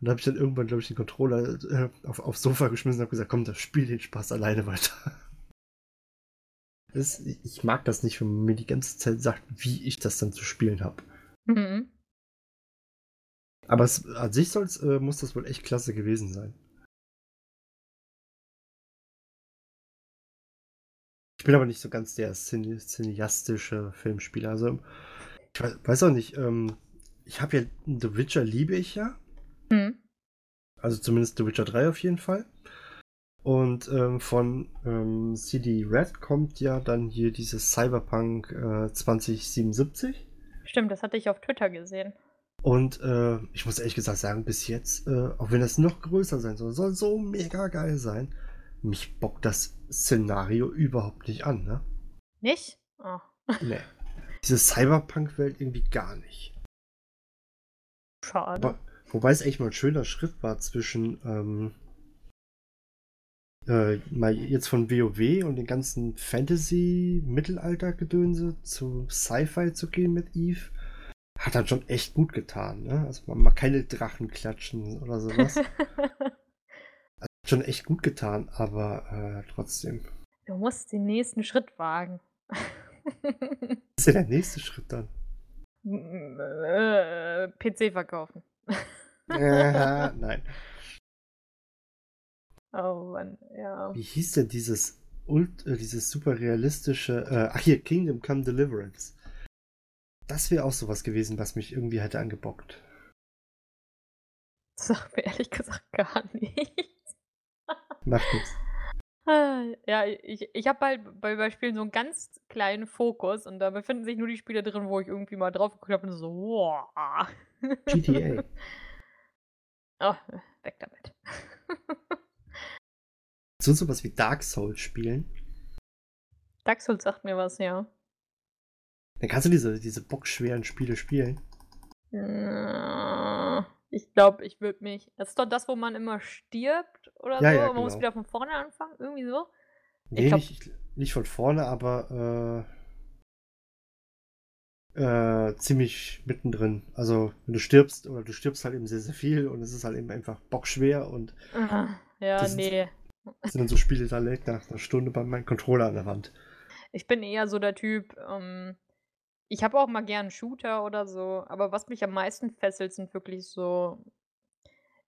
Und da habe ich dann irgendwann, glaube ich, den Controller äh, auf, aufs Sofa geschmissen und habe gesagt, komm, das spiel den Spaß alleine weiter. [LAUGHS] Das, ich mag das nicht, wenn man mir die ganze Zeit sagt, wie ich das dann zu spielen habe. Mhm. Aber es, an sich soll's, äh, muss das wohl echt klasse gewesen sein. Ich bin aber nicht so ganz der cine cineastische Filmspieler. Also, ich weiß, auch nicht, ähm, ich habe ja The Witcher liebe ich ja. Mhm. Also zumindest The Witcher 3 auf jeden Fall. Und ähm, von ähm, CD Red kommt ja dann hier dieses Cyberpunk äh, 2077. Stimmt, das hatte ich auf Twitter gesehen. Und äh, ich muss ehrlich gesagt sagen, bis jetzt, äh, auch wenn das noch größer sein soll, soll so mega geil sein, mich bockt das Szenario überhaupt nicht an, ne? Nicht? Oh. [LAUGHS] Nee. Diese Cyberpunk-Welt irgendwie gar nicht. Schade. Aber, wobei es echt mal ein schöner Schritt war zwischen ähm, äh, mal jetzt von WoW und den ganzen Fantasy-Mittelalter-Gedönse zu Sci-Fi zu gehen mit Eve hat dann schon echt gut getan, ne? Also mal keine Drachen klatschen oder sowas. [LAUGHS] hat schon echt gut getan, aber äh, trotzdem. Du musst den nächsten Schritt wagen. Was ist denn der nächste Schritt dann? Äh, PC verkaufen. ja, [LAUGHS] nein. Oh Mann, ja. Wie hieß denn dieses, Ult äh, dieses super realistische, äh, ach hier, Kingdom Come Deliverance. Das wäre auch sowas gewesen, was mich irgendwie hätte angebockt. Das sagt mir ehrlich gesagt gar nichts. Macht nichts. Ja, ich, ich habe halt bei, bei Spielen so einen ganz kleinen Fokus und da befinden sich nur die Spiele drin, wo ich irgendwie mal drauf geguckt habe und so, wow. GTA. oh, weg damit. so sowas wie Dark Souls spielen? Dark Souls sagt mir was, ja. Dann kannst du diese, diese bockschweren Spiele spielen. Äh, ich glaube, ich würde mich. Das ist doch das, wo man immer stirbt oder ja, so. Ja, man genau. muss wieder von vorne anfangen, irgendwie so. Nee, glaub, nicht, nicht von vorne, aber äh, äh, ziemlich mittendrin. Also, wenn du stirbst, oder du stirbst halt eben sehr, sehr viel und es ist halt eben einfach bockschwer und. Ja, das nee. Das sind dann so Spiele, da lädt nach einer Stunde bei meinem Controller an der Wand. Ich bin eher so der Typ, ähm, ich habe auch mal gern Shooter oder so, aber was mich am meisten fesselt, sind wirklich so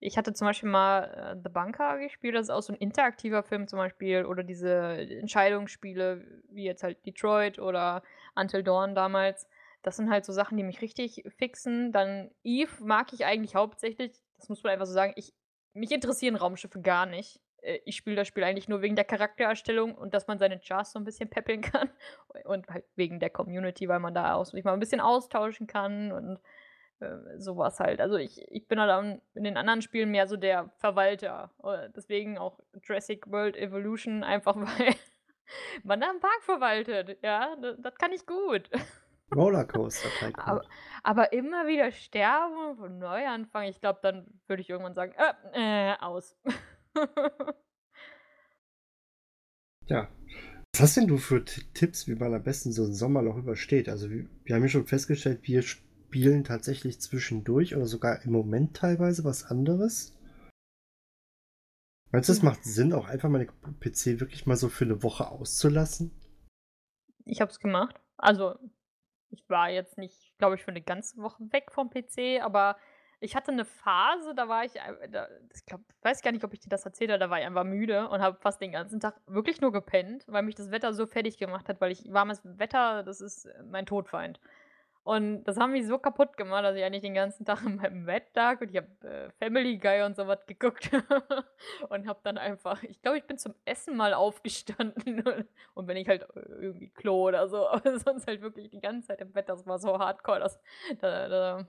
ich hatte zum Beispiel mal, äh, The Bunker gespielt, das ist auch so ein interaktiver Film zum Beispiel oder diese Entscheidungsspiele wie jetzt halt Detroit oder Until Dawn damals. Das sind halt so Sachen, die mich richtig fixen. Dann Eve mag ich eigentlich hauptsächlich, das muss man einfach so sagen, ich mich interessieren Raumschiffe gar nicht. Äh, ich spiele das Spiel eigentlich nur wegen der Charaktererstellung und dass man seine Chars so ein bisschen peppeln kann. [LAUGHS] Und halt wegen der Community, weil man da auch sich mal ein bisschen austauschen kann und äh, sowas halt. Also ich, ich bin halt in den anderen Spielen mehr so der Verwalter. Äh, deswegen auch Jurassic World Evolution, einfach [LAUGHS] weil man da einen Park verwaltet. Ja, das, das kann ich gut. [LAUGHS] Rollercoaster Tycoon. Aber, aber immer wieder sterben und von neu anfangen, ich glaube, dann würde ich irgendwann sagen, äh, äh aus. [LAUGHS] Ja. Was hast denn du für Tipps, wie man am besten so einen Sommerloch übersteht? Also wir, wir haben ja schon festgestellt, wir spielen tatsächlich zwischendurch oder sogar im Moment teilweise was anderes. Meinst du, es macht Sinn, auch einfach meine PC wirklich mal so für eine Woche auszulassen? Ich habe es gemacht. Also, ich war jetzt nicht, glaube ich, für eine ganze Woche weg vom PC, aber ich hatte eine Phase, da war ich, da, ich glaube, weiß gar nicht, ob ich dir das erzählt habe, da war ich einfach müde und habe fast den ganzen Tag wirklich nur gepennt, weil mich das Wetter so fertig gemacht hat, weil ich warmes Wetter, das ist mein Todfeind. Und das haben mich so kaputt gemacht, dass ich eigentlich den ganzen Tag [LAUGHS] in meinem Bett lag und ich habe äh, Family Guy und sowas geguckt [LAUGHS] und habe dann einfach, ich glaube, ich bin zum Essen mal aufgestanden [LAUGHS] und wenn ich halt äh, irgendwie Klo oder so, aber sonst halt wirklich die ganze Zeit im Bett, das war so hardcore, dass da, da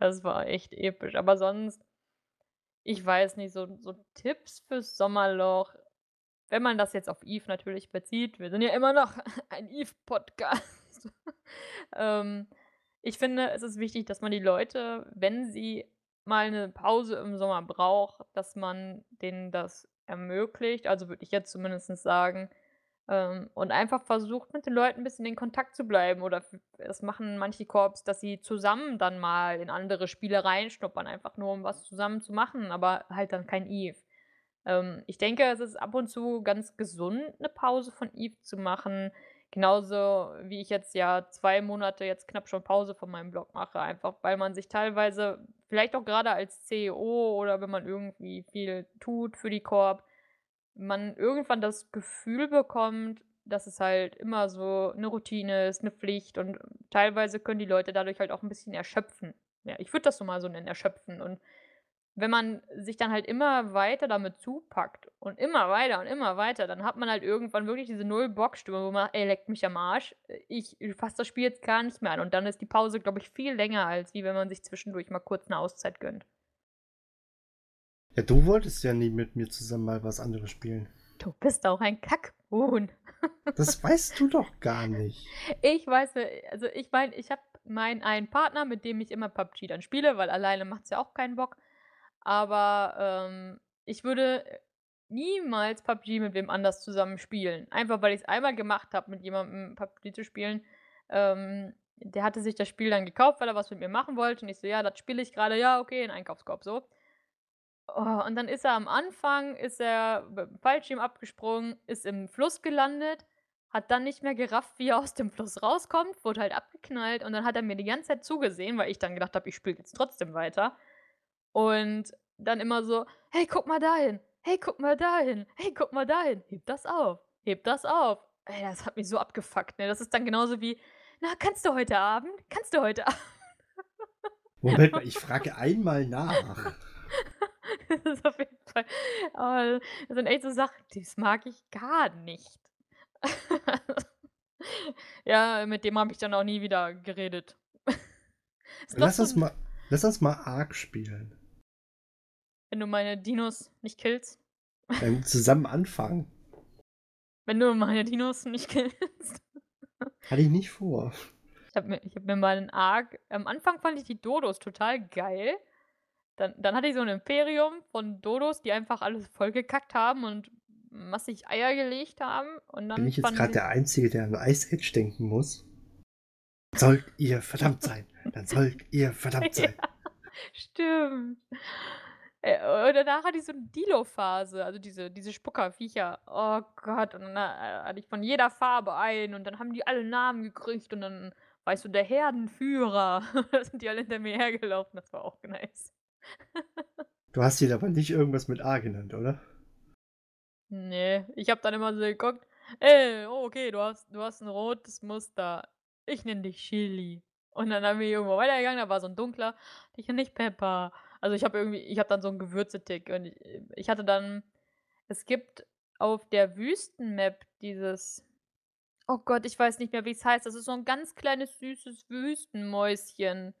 Das war echt episch. Aber sonst, ich weiß nicht, so so Tipps fürs Sommerloch, wenn man das jetzt auf Eve natürlich bezieht. Wir sind ja immer noch [LAUGHS] ein Eve-Podcast. [LAUGHS] Ähm, ich finde, es ist wichtig, dass man die Leute, wenn sie mal 'ne Pause im Sommer braucht, dass man denen das ermöglicht. Also, würde ich jetzt zumindest sagen. Ähm, und einfach versucht, mit den Leuten 'n bisschen in Kontakt zu bleiben oder das machen manche Corps, dass sie zusammen dann mal in andere Spiele reinschnuppern, einfach nur, um was zusammen zu machen, aber halt dann kein Eve. Ähm, ich denke, es ist ab und zu ganz gesund, 'ne Pause von Eve zu machen, genauso wie ich jetzt ja 2 Monate jetzt knapp schon Pause von meinem Blog mache, einfach weil man sich teilweise vielleicht auch grade als CEO oder wenn man irgendwie viel tut für die Corp, man irgendwann das Gefühl bekommt, dass es halt immer so 'ne Routine ist, 'ne Pflicht und teilweise können die Leute dadurch halt auch 'n bisschen erschöpfen. Ja, ich würde das so mal so nennen, erschöpfen. Und wenn man sich dann halt immer weiter damit zupackt und immer weiter und immer weiter, dann hat man halt irgendwann wirklich diese Null-Bock-Stimmung, wo man: „Ey, leckt mich am Arsch. Ich fasse das Spiel jetzt gar nicht mehr an.“ Und dann ist die Pause, glaube ich, viel länger, als wie wenn man sich zwischendurch mal kurz 'ne Auszeit gönnt. Ja, du wolltest ja nie mit mir zusammen mal was anderes spielen. Du bist auch ein Kackhuhn. [LAUGHS] Das weißt du doch gar nicht. Ich weiß, also, ich meine, ich habe meinen einen Partner, mit dem ich immer PUBG dann spiele, weil alleine macht's ja auch keinen Bock. Aber, ähm, ich würde, niemals PUBG mit wem anders zusammen spielen. Einfach, weil ich's einmal gemacht habe, mit jemandem PUBG zu spielen. Ähm, der hatte sich das Spiel dann gekauft, weil er was mit mir machen wollte und ich so: „Ja, das spiele ich grade.“ „Ja, okay“, in Einkaufskorb so. Oh, und dann ist er am Anfang ist er mit'm Fallschirm abgesprungen, ist im Fluss gelandet, hat dann nicht mehr gerafft, wie er aus dem Fluss rauskommt, wurde halt abgeknallt und dann hat er mir die ganze Zeit zugesehen, weil ich dann gedacht habe, ich spiele jetzt trotzdem weiter. Und dann immer so: „Hey, guck mal dahin. Hey, guck mal dahin. Hey, guck mal dahin. Heb das auf. Heb das auf.“ Ey, das hat mich so abgefuckt, ne? Das ist dann genauso wie: „Na, kannst du heute Abend? Kannst du heute [LAUGHS] Abend?“ Moment mal, ich frage einmal nach. [LAUGHS] [LAUGHS] Das ist auf jeden Fall oh, das sind echt so Sachen, das mag ich gar nicht. [LAUGHS] Ja, mit dem habe ich dann auch nie wieder geredet. [LAUGHS] Lass uns mal lass uns mal Ark spielen. Wenn du meine Dinos nicht killst. Ähm, zusammen anfangen. Wenn du meine Dinos nicht killst. Hatte ich nicht vor. Ich habe mir ich habe mir mal 'n Ark am Anfang fand ich die Dodos total geil. Dann dann hatte ich so 'n Imperium von Dodos, die einfach alles vollgekackt haben und massig Eier gelegt haben und Bin dann ich jetzt sie der Einzige, der an Ice Age denken muss? Sollt ihr verdammt sein, dann sollt ihr [LAUGHS] verdammt sein. Ja, stimmt. Äh, und danach hatte ich so 'ne Dilo-Phase, also diese diese Spuckerviecher. Oh Gott, und dann, äh, hatte ich von jeder Farbe einen und dann haben die alle Namen gekriegt und dann war ich so der Herdenführer. [LAUGHS] Da sind die alle hinter mir hergelaufen, das war auch nice. Du hast ihn aber nicht irgendwas mit A genannt, oder? Ne, ich habe dann immer so geguckt: „Ey, oh, okay, du hast du hast 'n rotes Muster. Ich nenne dich Chili.“ Und dann bin ich irgendwo weitergegangen, da war so 'n dunkler: „Ich nenne dich Pepper.“ Also, ich habe irgendwie ich habe dann so 'n Gewürze-Tick und ich hatte dann es gibt auf der Wüsten-Map dieses oh Gott, ich weiß nicht mehr, wie's heißt. Das ist so 'n ganz kleines, süßes Wüstenmäuschen.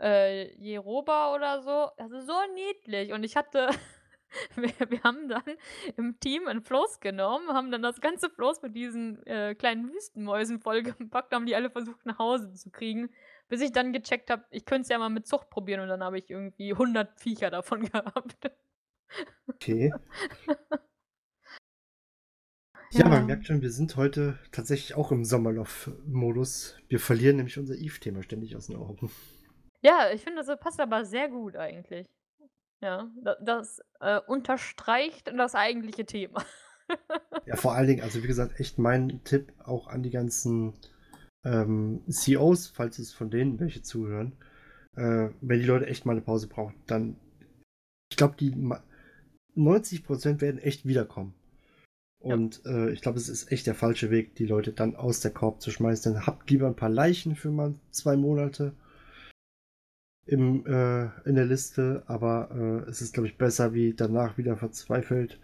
Äh, Jeroba oder so. Das ist so niedlich und ich hatte [LAUGHS] wir wir haben dann im Team 'n Floß genommen, haben dann das ganze Floß mit diesen, äh, kleinen Wüstenmäusen vollgepackt, haben die alle versucht, nach Hause zu kriegen, bis ich dann gecheckt habe, ich könnte es ja mal mit Zucht probieren und dann habe ich irgendwie 100 Viecher davon [LAUGHS] gehabt. Okay. [LAUGHS] Ja, man Ja. merkt schon, wir sind heute tatsächlich auch im Sommerloch-Modus. Wir verlieren nämlich unser Eve-Thema ständig aus den Augen. Ja, ich finde, das passt aber sehr gut eigentlich. Ja, da das, äh, unterstreicht das eigentliche Thema. [LAUGHS] Ja, vor allen Dingen, also wie gesagt, echt mein Tipp auch an die ganzen ähm, CEOs, falls es von denen welche zuhören. Äh, wenn die Leute echt mal eine Pause brauchen, dann ich glaube, die ma 90% werden echt wiederkommen. Ja. Und, äh, ich glaube, es ist echt der falsche Weg, die Leute dann aus der Korb zu schmeißen. Dann habt lieber 'n paar Leichen für mal 2 Monate im äh, in der Liste, aber, äh, es ist, glaube ich, besser, wie danach wieder verzweifelt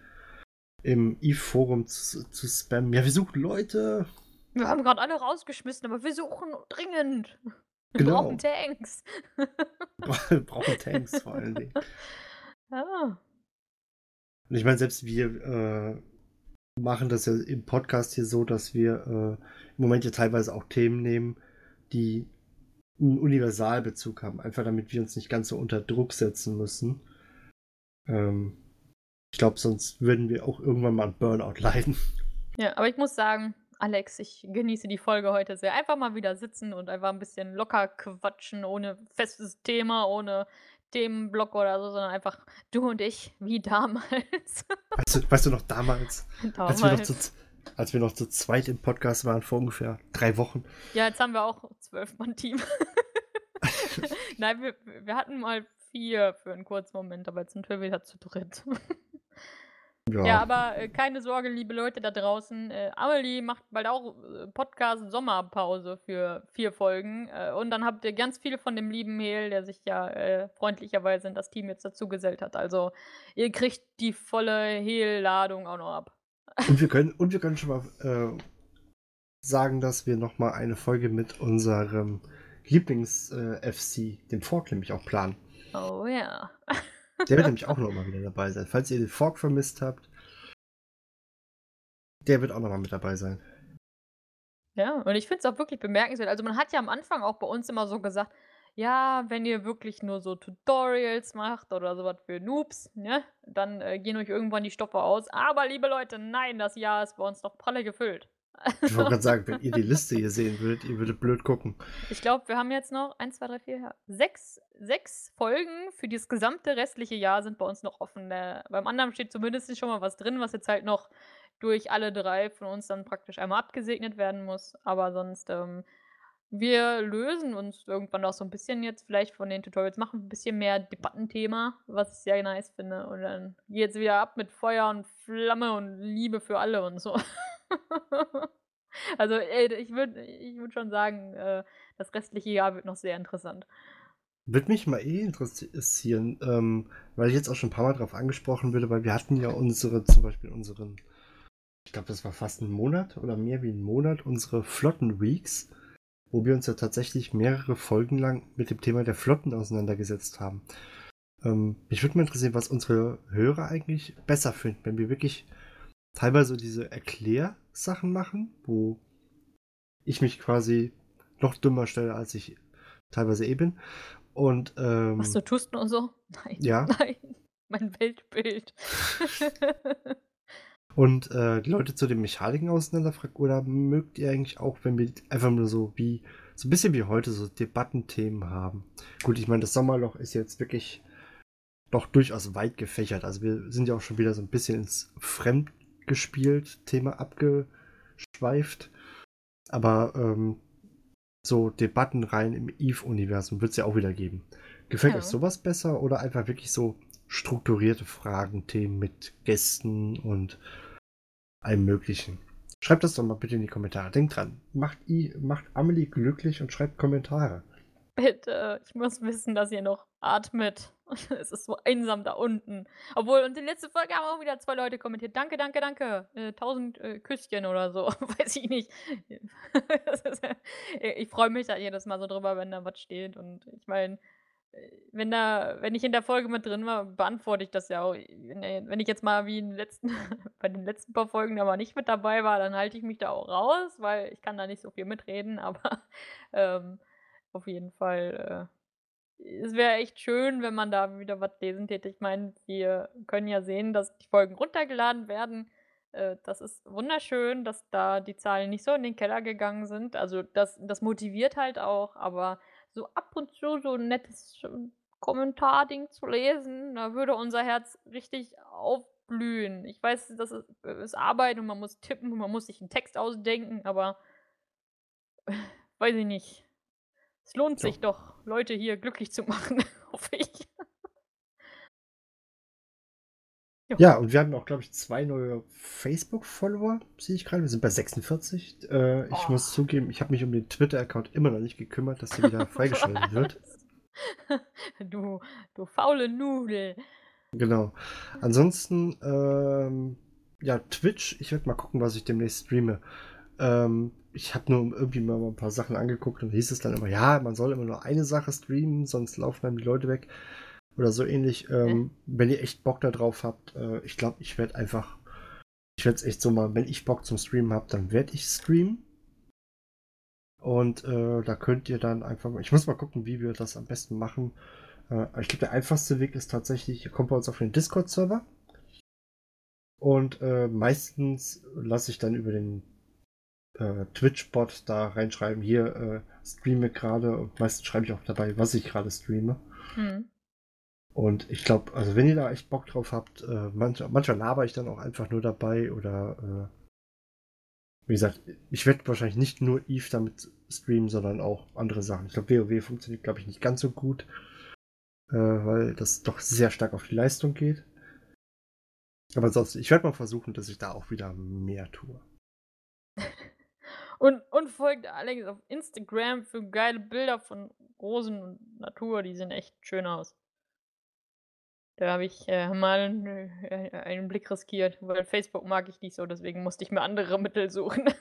im Eve-Forum z zu spammen. „Ja, wir suchen Leute!“ Wir haben grad alle rausgeschmissen, aber wir suchen dringend. Wir Genau. brauchen Tanks. [LAUGHS] Bra brauchen Tanks vor allen Dingen. [LAUGHS] Ah. Und ich meine, selbst wir äh, machen das ja im Podcast hier so, dass wir äh, im Moment ja teilweise auch Themen nehmen, die einen Universalbezug haben. Einfach damit wir uns nicht ganz so unter Druck setzen müssen. Ähm, ich glaube, sonst würden wir auch irgendwann mal an Burnout leiden. Ja, aber ich muss sagen, Alex, ich genieße die Folge heute sehr. Einfach mal wieder sitzen und einfach ein bisschen locker quatschen, ohne festes Thema, ohne Themenblock oder so, sondern einfach du und ich, wie damals. Weißt du, weißt du noch damals, damals. [LAUGHS] Als, wir noch zu, als wir noch zu zweit im Podcast waren, vor ungefähr drei Wochen? Ja, jetzt haben wir auch zwölf Mann-Team. [LAUGHS] Nein, wir, wir hatten mal vier für einen kurzen Moment, aber jetzt sind wir wieder zu dritt. Ja. ja, aber äh, keine Sorge, liebe Leute da draußen. Äh, Amelie macht bald auch äh, Podcast Sommerpause für vier Folgen. Äh, und dann habt ihr ganz viele von dem lieben Mehl, der sich ja äh, freundlicherweise in das Team jetzt dazugesellt hat. Also ihr kriegt die volle Hehl-Ladung auch noch ab. Und wir können, und wir können schon mal äh, sagen, dass wir noch mal eine Folge mit unserem Lieblings-FC, dem Fork, nämlich auch planen. Oh ja. Der wird nämlich auch noch mal wieder dabei sein. Falls ihr den Fork vermisst habt, der wird auch noch mal mit dabei sein. Ja, und ich finde es auch wirklich bemerkenswert. Also man hat ja am Anfang auch bei uns immer so gesagt, ja, wenn ihr wirklich nur so Tutorials macht oder sowas für Noobs, ne, dann äh, gehen euch irgendwann die Stoffe aus. Aber liebe Leute, nein, das Jahr ist bei uns noch pralle gefüllt. Ich wollte gerade sagen, wenn ihr die [LAUGHS] Liste hier sehen würdet, ihr würdet blöd gucken. Ich glaube, wir haben jetzt noch 1, 2, 3, 4, 6, sechs Folgen für das gesamte restliche Jahr sind bei uns noch offen. Äh, beim anderen steht zumindest schon mal was drin, was jetzt halt noch durch alle drei von uns dann praktisch einmal abgesegnet werden muss. Aber sonst, ähm, wir lösen uns irgendwann auch so ein bisschen jetzt vielleicht von den Tutorials, machen ein bisschen mehr Debattenthema, was ich sehr nice finde. Und dann geht es wieder ab mit Feuer und Flamme und Liebe für alle und so. [LAUGHS] also ich würde ich würd schon sagen, äh, das restliche Jahr wird noch sehr interessant. Würde mich mal eh interessieren, ähm, weil ich jetzt auch schon ein paar Mal darauf angesprochen würde, weil wir hatten ja unsere, zum Beispiel unseren, ich glaube, das war fast ein Monat oder mehr wie ein Monat, unsere Flotten-Weeks, wo wir uns ja tatsächlich mehrere Folgen lang mit dem Thema der Flotten auseinandergesetzt haben. Ähm, mich würde mal interessieren, was unsere Hörer eigentlich besser finden, wenn wir wirklich teilweise diese Erklärsachen machen, wo ich mich quasi noch dümmer stelle, als ich teilweise eh bin. Und, ähm, Was du tust nur so? [LAUGHS] Nein. Ja. Nein. Mein Weltbild. [LAUGHS] Und äh, die Leute zu den Mechaniken auseinanderfragen, oder mögt ihr eigentlich auch, wenn wir einfach nur so wie, so ein bisschen wie heute, so Debattenthemen haben? Gut, ich meine, das Sommerloch ist jetzt wirklich doch durchaus weit gefächert. Also wir sind ja auch schon wieder so ein bisschen ins Fremdgespielt Thema abgeschweift. Aber ähm, so Debatten rein im Eve-Universum wird es ja auch wieder geben. Gefällt ja. euch sowas besser oder einfach wirklich so strukturierte Fragen, Themen mit Gästen und allem Möglichen? Schreibt das doch mal bitte in die Kommentare. Denkt dran, macht, I, macht Amelie glücklich und schreibt Kommentare. Bitte, ich muss wissen, dass ihr noch atmet. [LAUGHS] Es ist so einsam da unten. Obwohl, und in der letzten Folge haben auch wieder zwei Leute kommentiert. Danke, danke, danke. Äh, tausend äh, Küsschen oder so. [LAUGHS] Weiß ich nicht. [LAUGHS] ich freue mich da jedes Mal so drüber, wenn da was steht. Und ich meine, wenn da, wenn ich in der Folge mit drin war, beantworte ich das ja auch. Wenn, ich jetzt mal wie letzten, [LAUGHS] bei den letzten paar Folgen da mal nicht mit dabei war, dann halte ich mich da auch raus, weil ich kann da nicht so viel mitreden, [LAUGHS] aber ähm, auf jeden Fall. Äh, es wäre echt schön, wenn man da wieder was lesen täte. Ich meine, wir können ja sehen, dass die Folgen runtergeladen werden. Äh, das ist wunderschön, dass da die Zahlen nicht so in den Keller gegangen sind. Also das, das motiviert halt auch, aber so ab und zu so ein nettes Kommentarding zu lesen, da würde unser Herz richtig aufblühen. Ich weiß, das ist, ist Arbeit und man muss tippen und man muss sich einen Text ausdenken, aber [LAUGHS] weiß ich nicht. Es lohnt sich doch, Leute hier glücklich zu machen, [LAUGHS] hoffe ich. Ja, und wir haben auch, glaube ich, zwei neue Facebook-Follower, sehe ich gerade. Wir sind bei 46. Äh, ich oh. muss zugeben, ich habe mich um den Twitter-Account immer noch nicht gekümmert, dass der wieder [LAUGHS] freigeschaltet wird. [LAUGHS] Du, du faule Nudel. Genau. Ansonsten, ähm, ja, Twitch. Ich werde mal gucken, was ich demnächst streame. Ähm, ich habe nur irgendwie mal ein paar Sachen angeguckt und hieß es dann immer, ja, man soll immer nur eine Sache streamen, sonst laufen dann die Leute weg. Oder so ähnlich. Ähm, wenn ihr echt Bock darauf habt, äh, ich glaube, ich werde einfach, ich werde es echt so mal, wenn ich Bock zum Streamen habe, dann werde ich streamen. Und äh, da könnt ihr dann einfach, ich muss mal gucken, wie wir das am besten machen. Äh, ich glaube, der einfachste Weg ist tatsächlich, ihr kommt bei uns auf den Discord-Server. Und äh, meistens lasse ich dann über den äh, Twitch-Bot da reinschreiben, hier äh, streame gerade und meistens schreibe ich auch dabei, was ich gerade streame. Hm. Und ich glaube, also wenn ihr da echt Bock drauf habt, äh, manchmal, manchmal laber ich dann auch einfach nur dabei oder äh, wie gesagt, ich werde wahrscheinlich nicht nur Eve damit streamen, sondern auch andere Sachen. Ich glaube, WoW funktioniert, glaube ich, nicht ganz so gut, äh, weil das doch sehr stark auf die Leistung geht. Aber sonst, ich werde mal versuchen, dass ich da auch wieder mehr tue. [LAUGHS] und, und folgt Alex auf Instagram für geile Bilder von Rosen und Natur, die sehen echt schön aus. Da habe ich äh, mal äh, einen Blick riskiert, weil Facebook mag ich nicht so, deswegen musste ich mir andere [LAUGHS] Mittel suchen.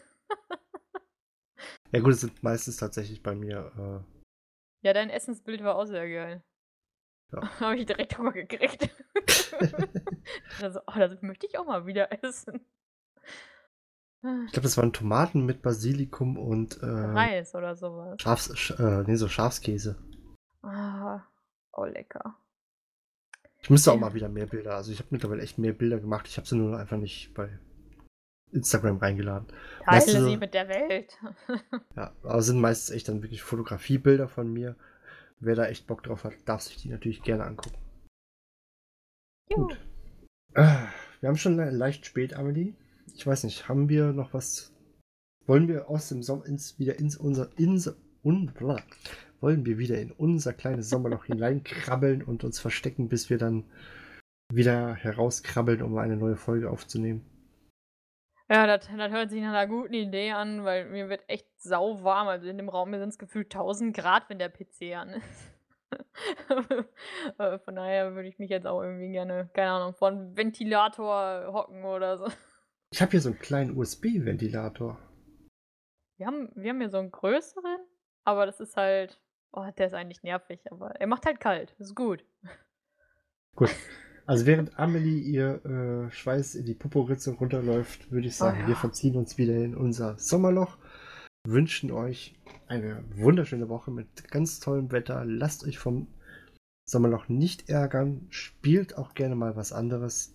ja gut, es sind meistens tatsächlich bei mir. Äh... Ja, dein Essensbild war auch sehr geil. Ja. [LAUGHS] habe ich direkt Hunger gekriegt. [LAUGHS] also, oh, das möchte ich auch mal wieder essen. Ich glaube, das waren Tomaten mit Basilikum und äh, Reis oder sowas. Schafs, sch, äh, nee, so Schafskäse. Ah, oh lecker. Ich müsste auch mal wieder mehr Bilder. Also ich habe mittlerweile echt mehr Bilder gemacht. Ich habe sie nur einfach nicht bei Instagram reingeladen. Teile sie so, mit der Welt. [LAUGHS] ja, aber sind meistens echt dann wirklich Fotografiebilder von mir. Wer da echt Bock drauf hat, darf sich die natürlich gerne angucken. Juhu. Gut. Äh, wir haben schon leicht spät, Amelie. Ich weiß nicht, haben wir noch was? Wollen wir aus dem Sommer ins, wieder ins unser ins, un, wollen wir wieder in unser kleines Sommerloch hineinkrabbeln und uns verstecken, bis wir dann wieder herauskrabbeln, um eine neue Folge aufzunehmen. Ja, das, das hört sich nach einer guten Idee an, weil mir wird echt sau warm. Also in dem Raum sind es gefühlt 1000 Grad, wenn der PC an ist. [LAUGHS] Äh, von daher würde ich mich jetzt auch irgendwie gerne, keine Ahnung, vor einem Ventilator hocken oder so. Ich habe hier so einen kleinen USB-Ventilator. Wir haben, wir haben hier so einen größeren, aber das ist halt, Oh, der ist eigentlich nervig, aber er macht halt kalt. Ist gut. Gut. Also während Amelie ihr äh, Schweiß in die Poporitze runterläuft, würde ich sagen, oh, ja. wir verziehen uns wieder in unser Sommerloch. Wünschen euch eine wunderschöne Woche mit ganz tollem Wetter. Lasst euch vom Sommerloch nicht ärgern. Spielt auch gerne mal was anderes.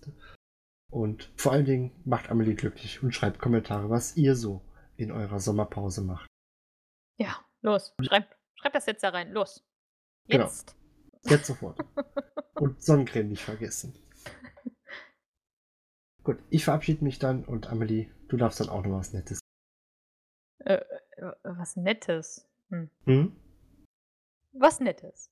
Und vor allen Dingen macht Amelie glücklich und schreibt Kommentare, was ihr so in eurer Sommerpause macht. Ja, los, schreibt Schreib das jetzt da rein. Los. Genau. Jetzt. Genau. Jetzt sofort. [LAUGHS] und Sonnencreme nicht vergessen. Gut, ich verabschiede mich dann und Amelie, du darfst dann auch noch was Nettes. Äh, äh was Nettes? Hm. Hm? Was Nettes?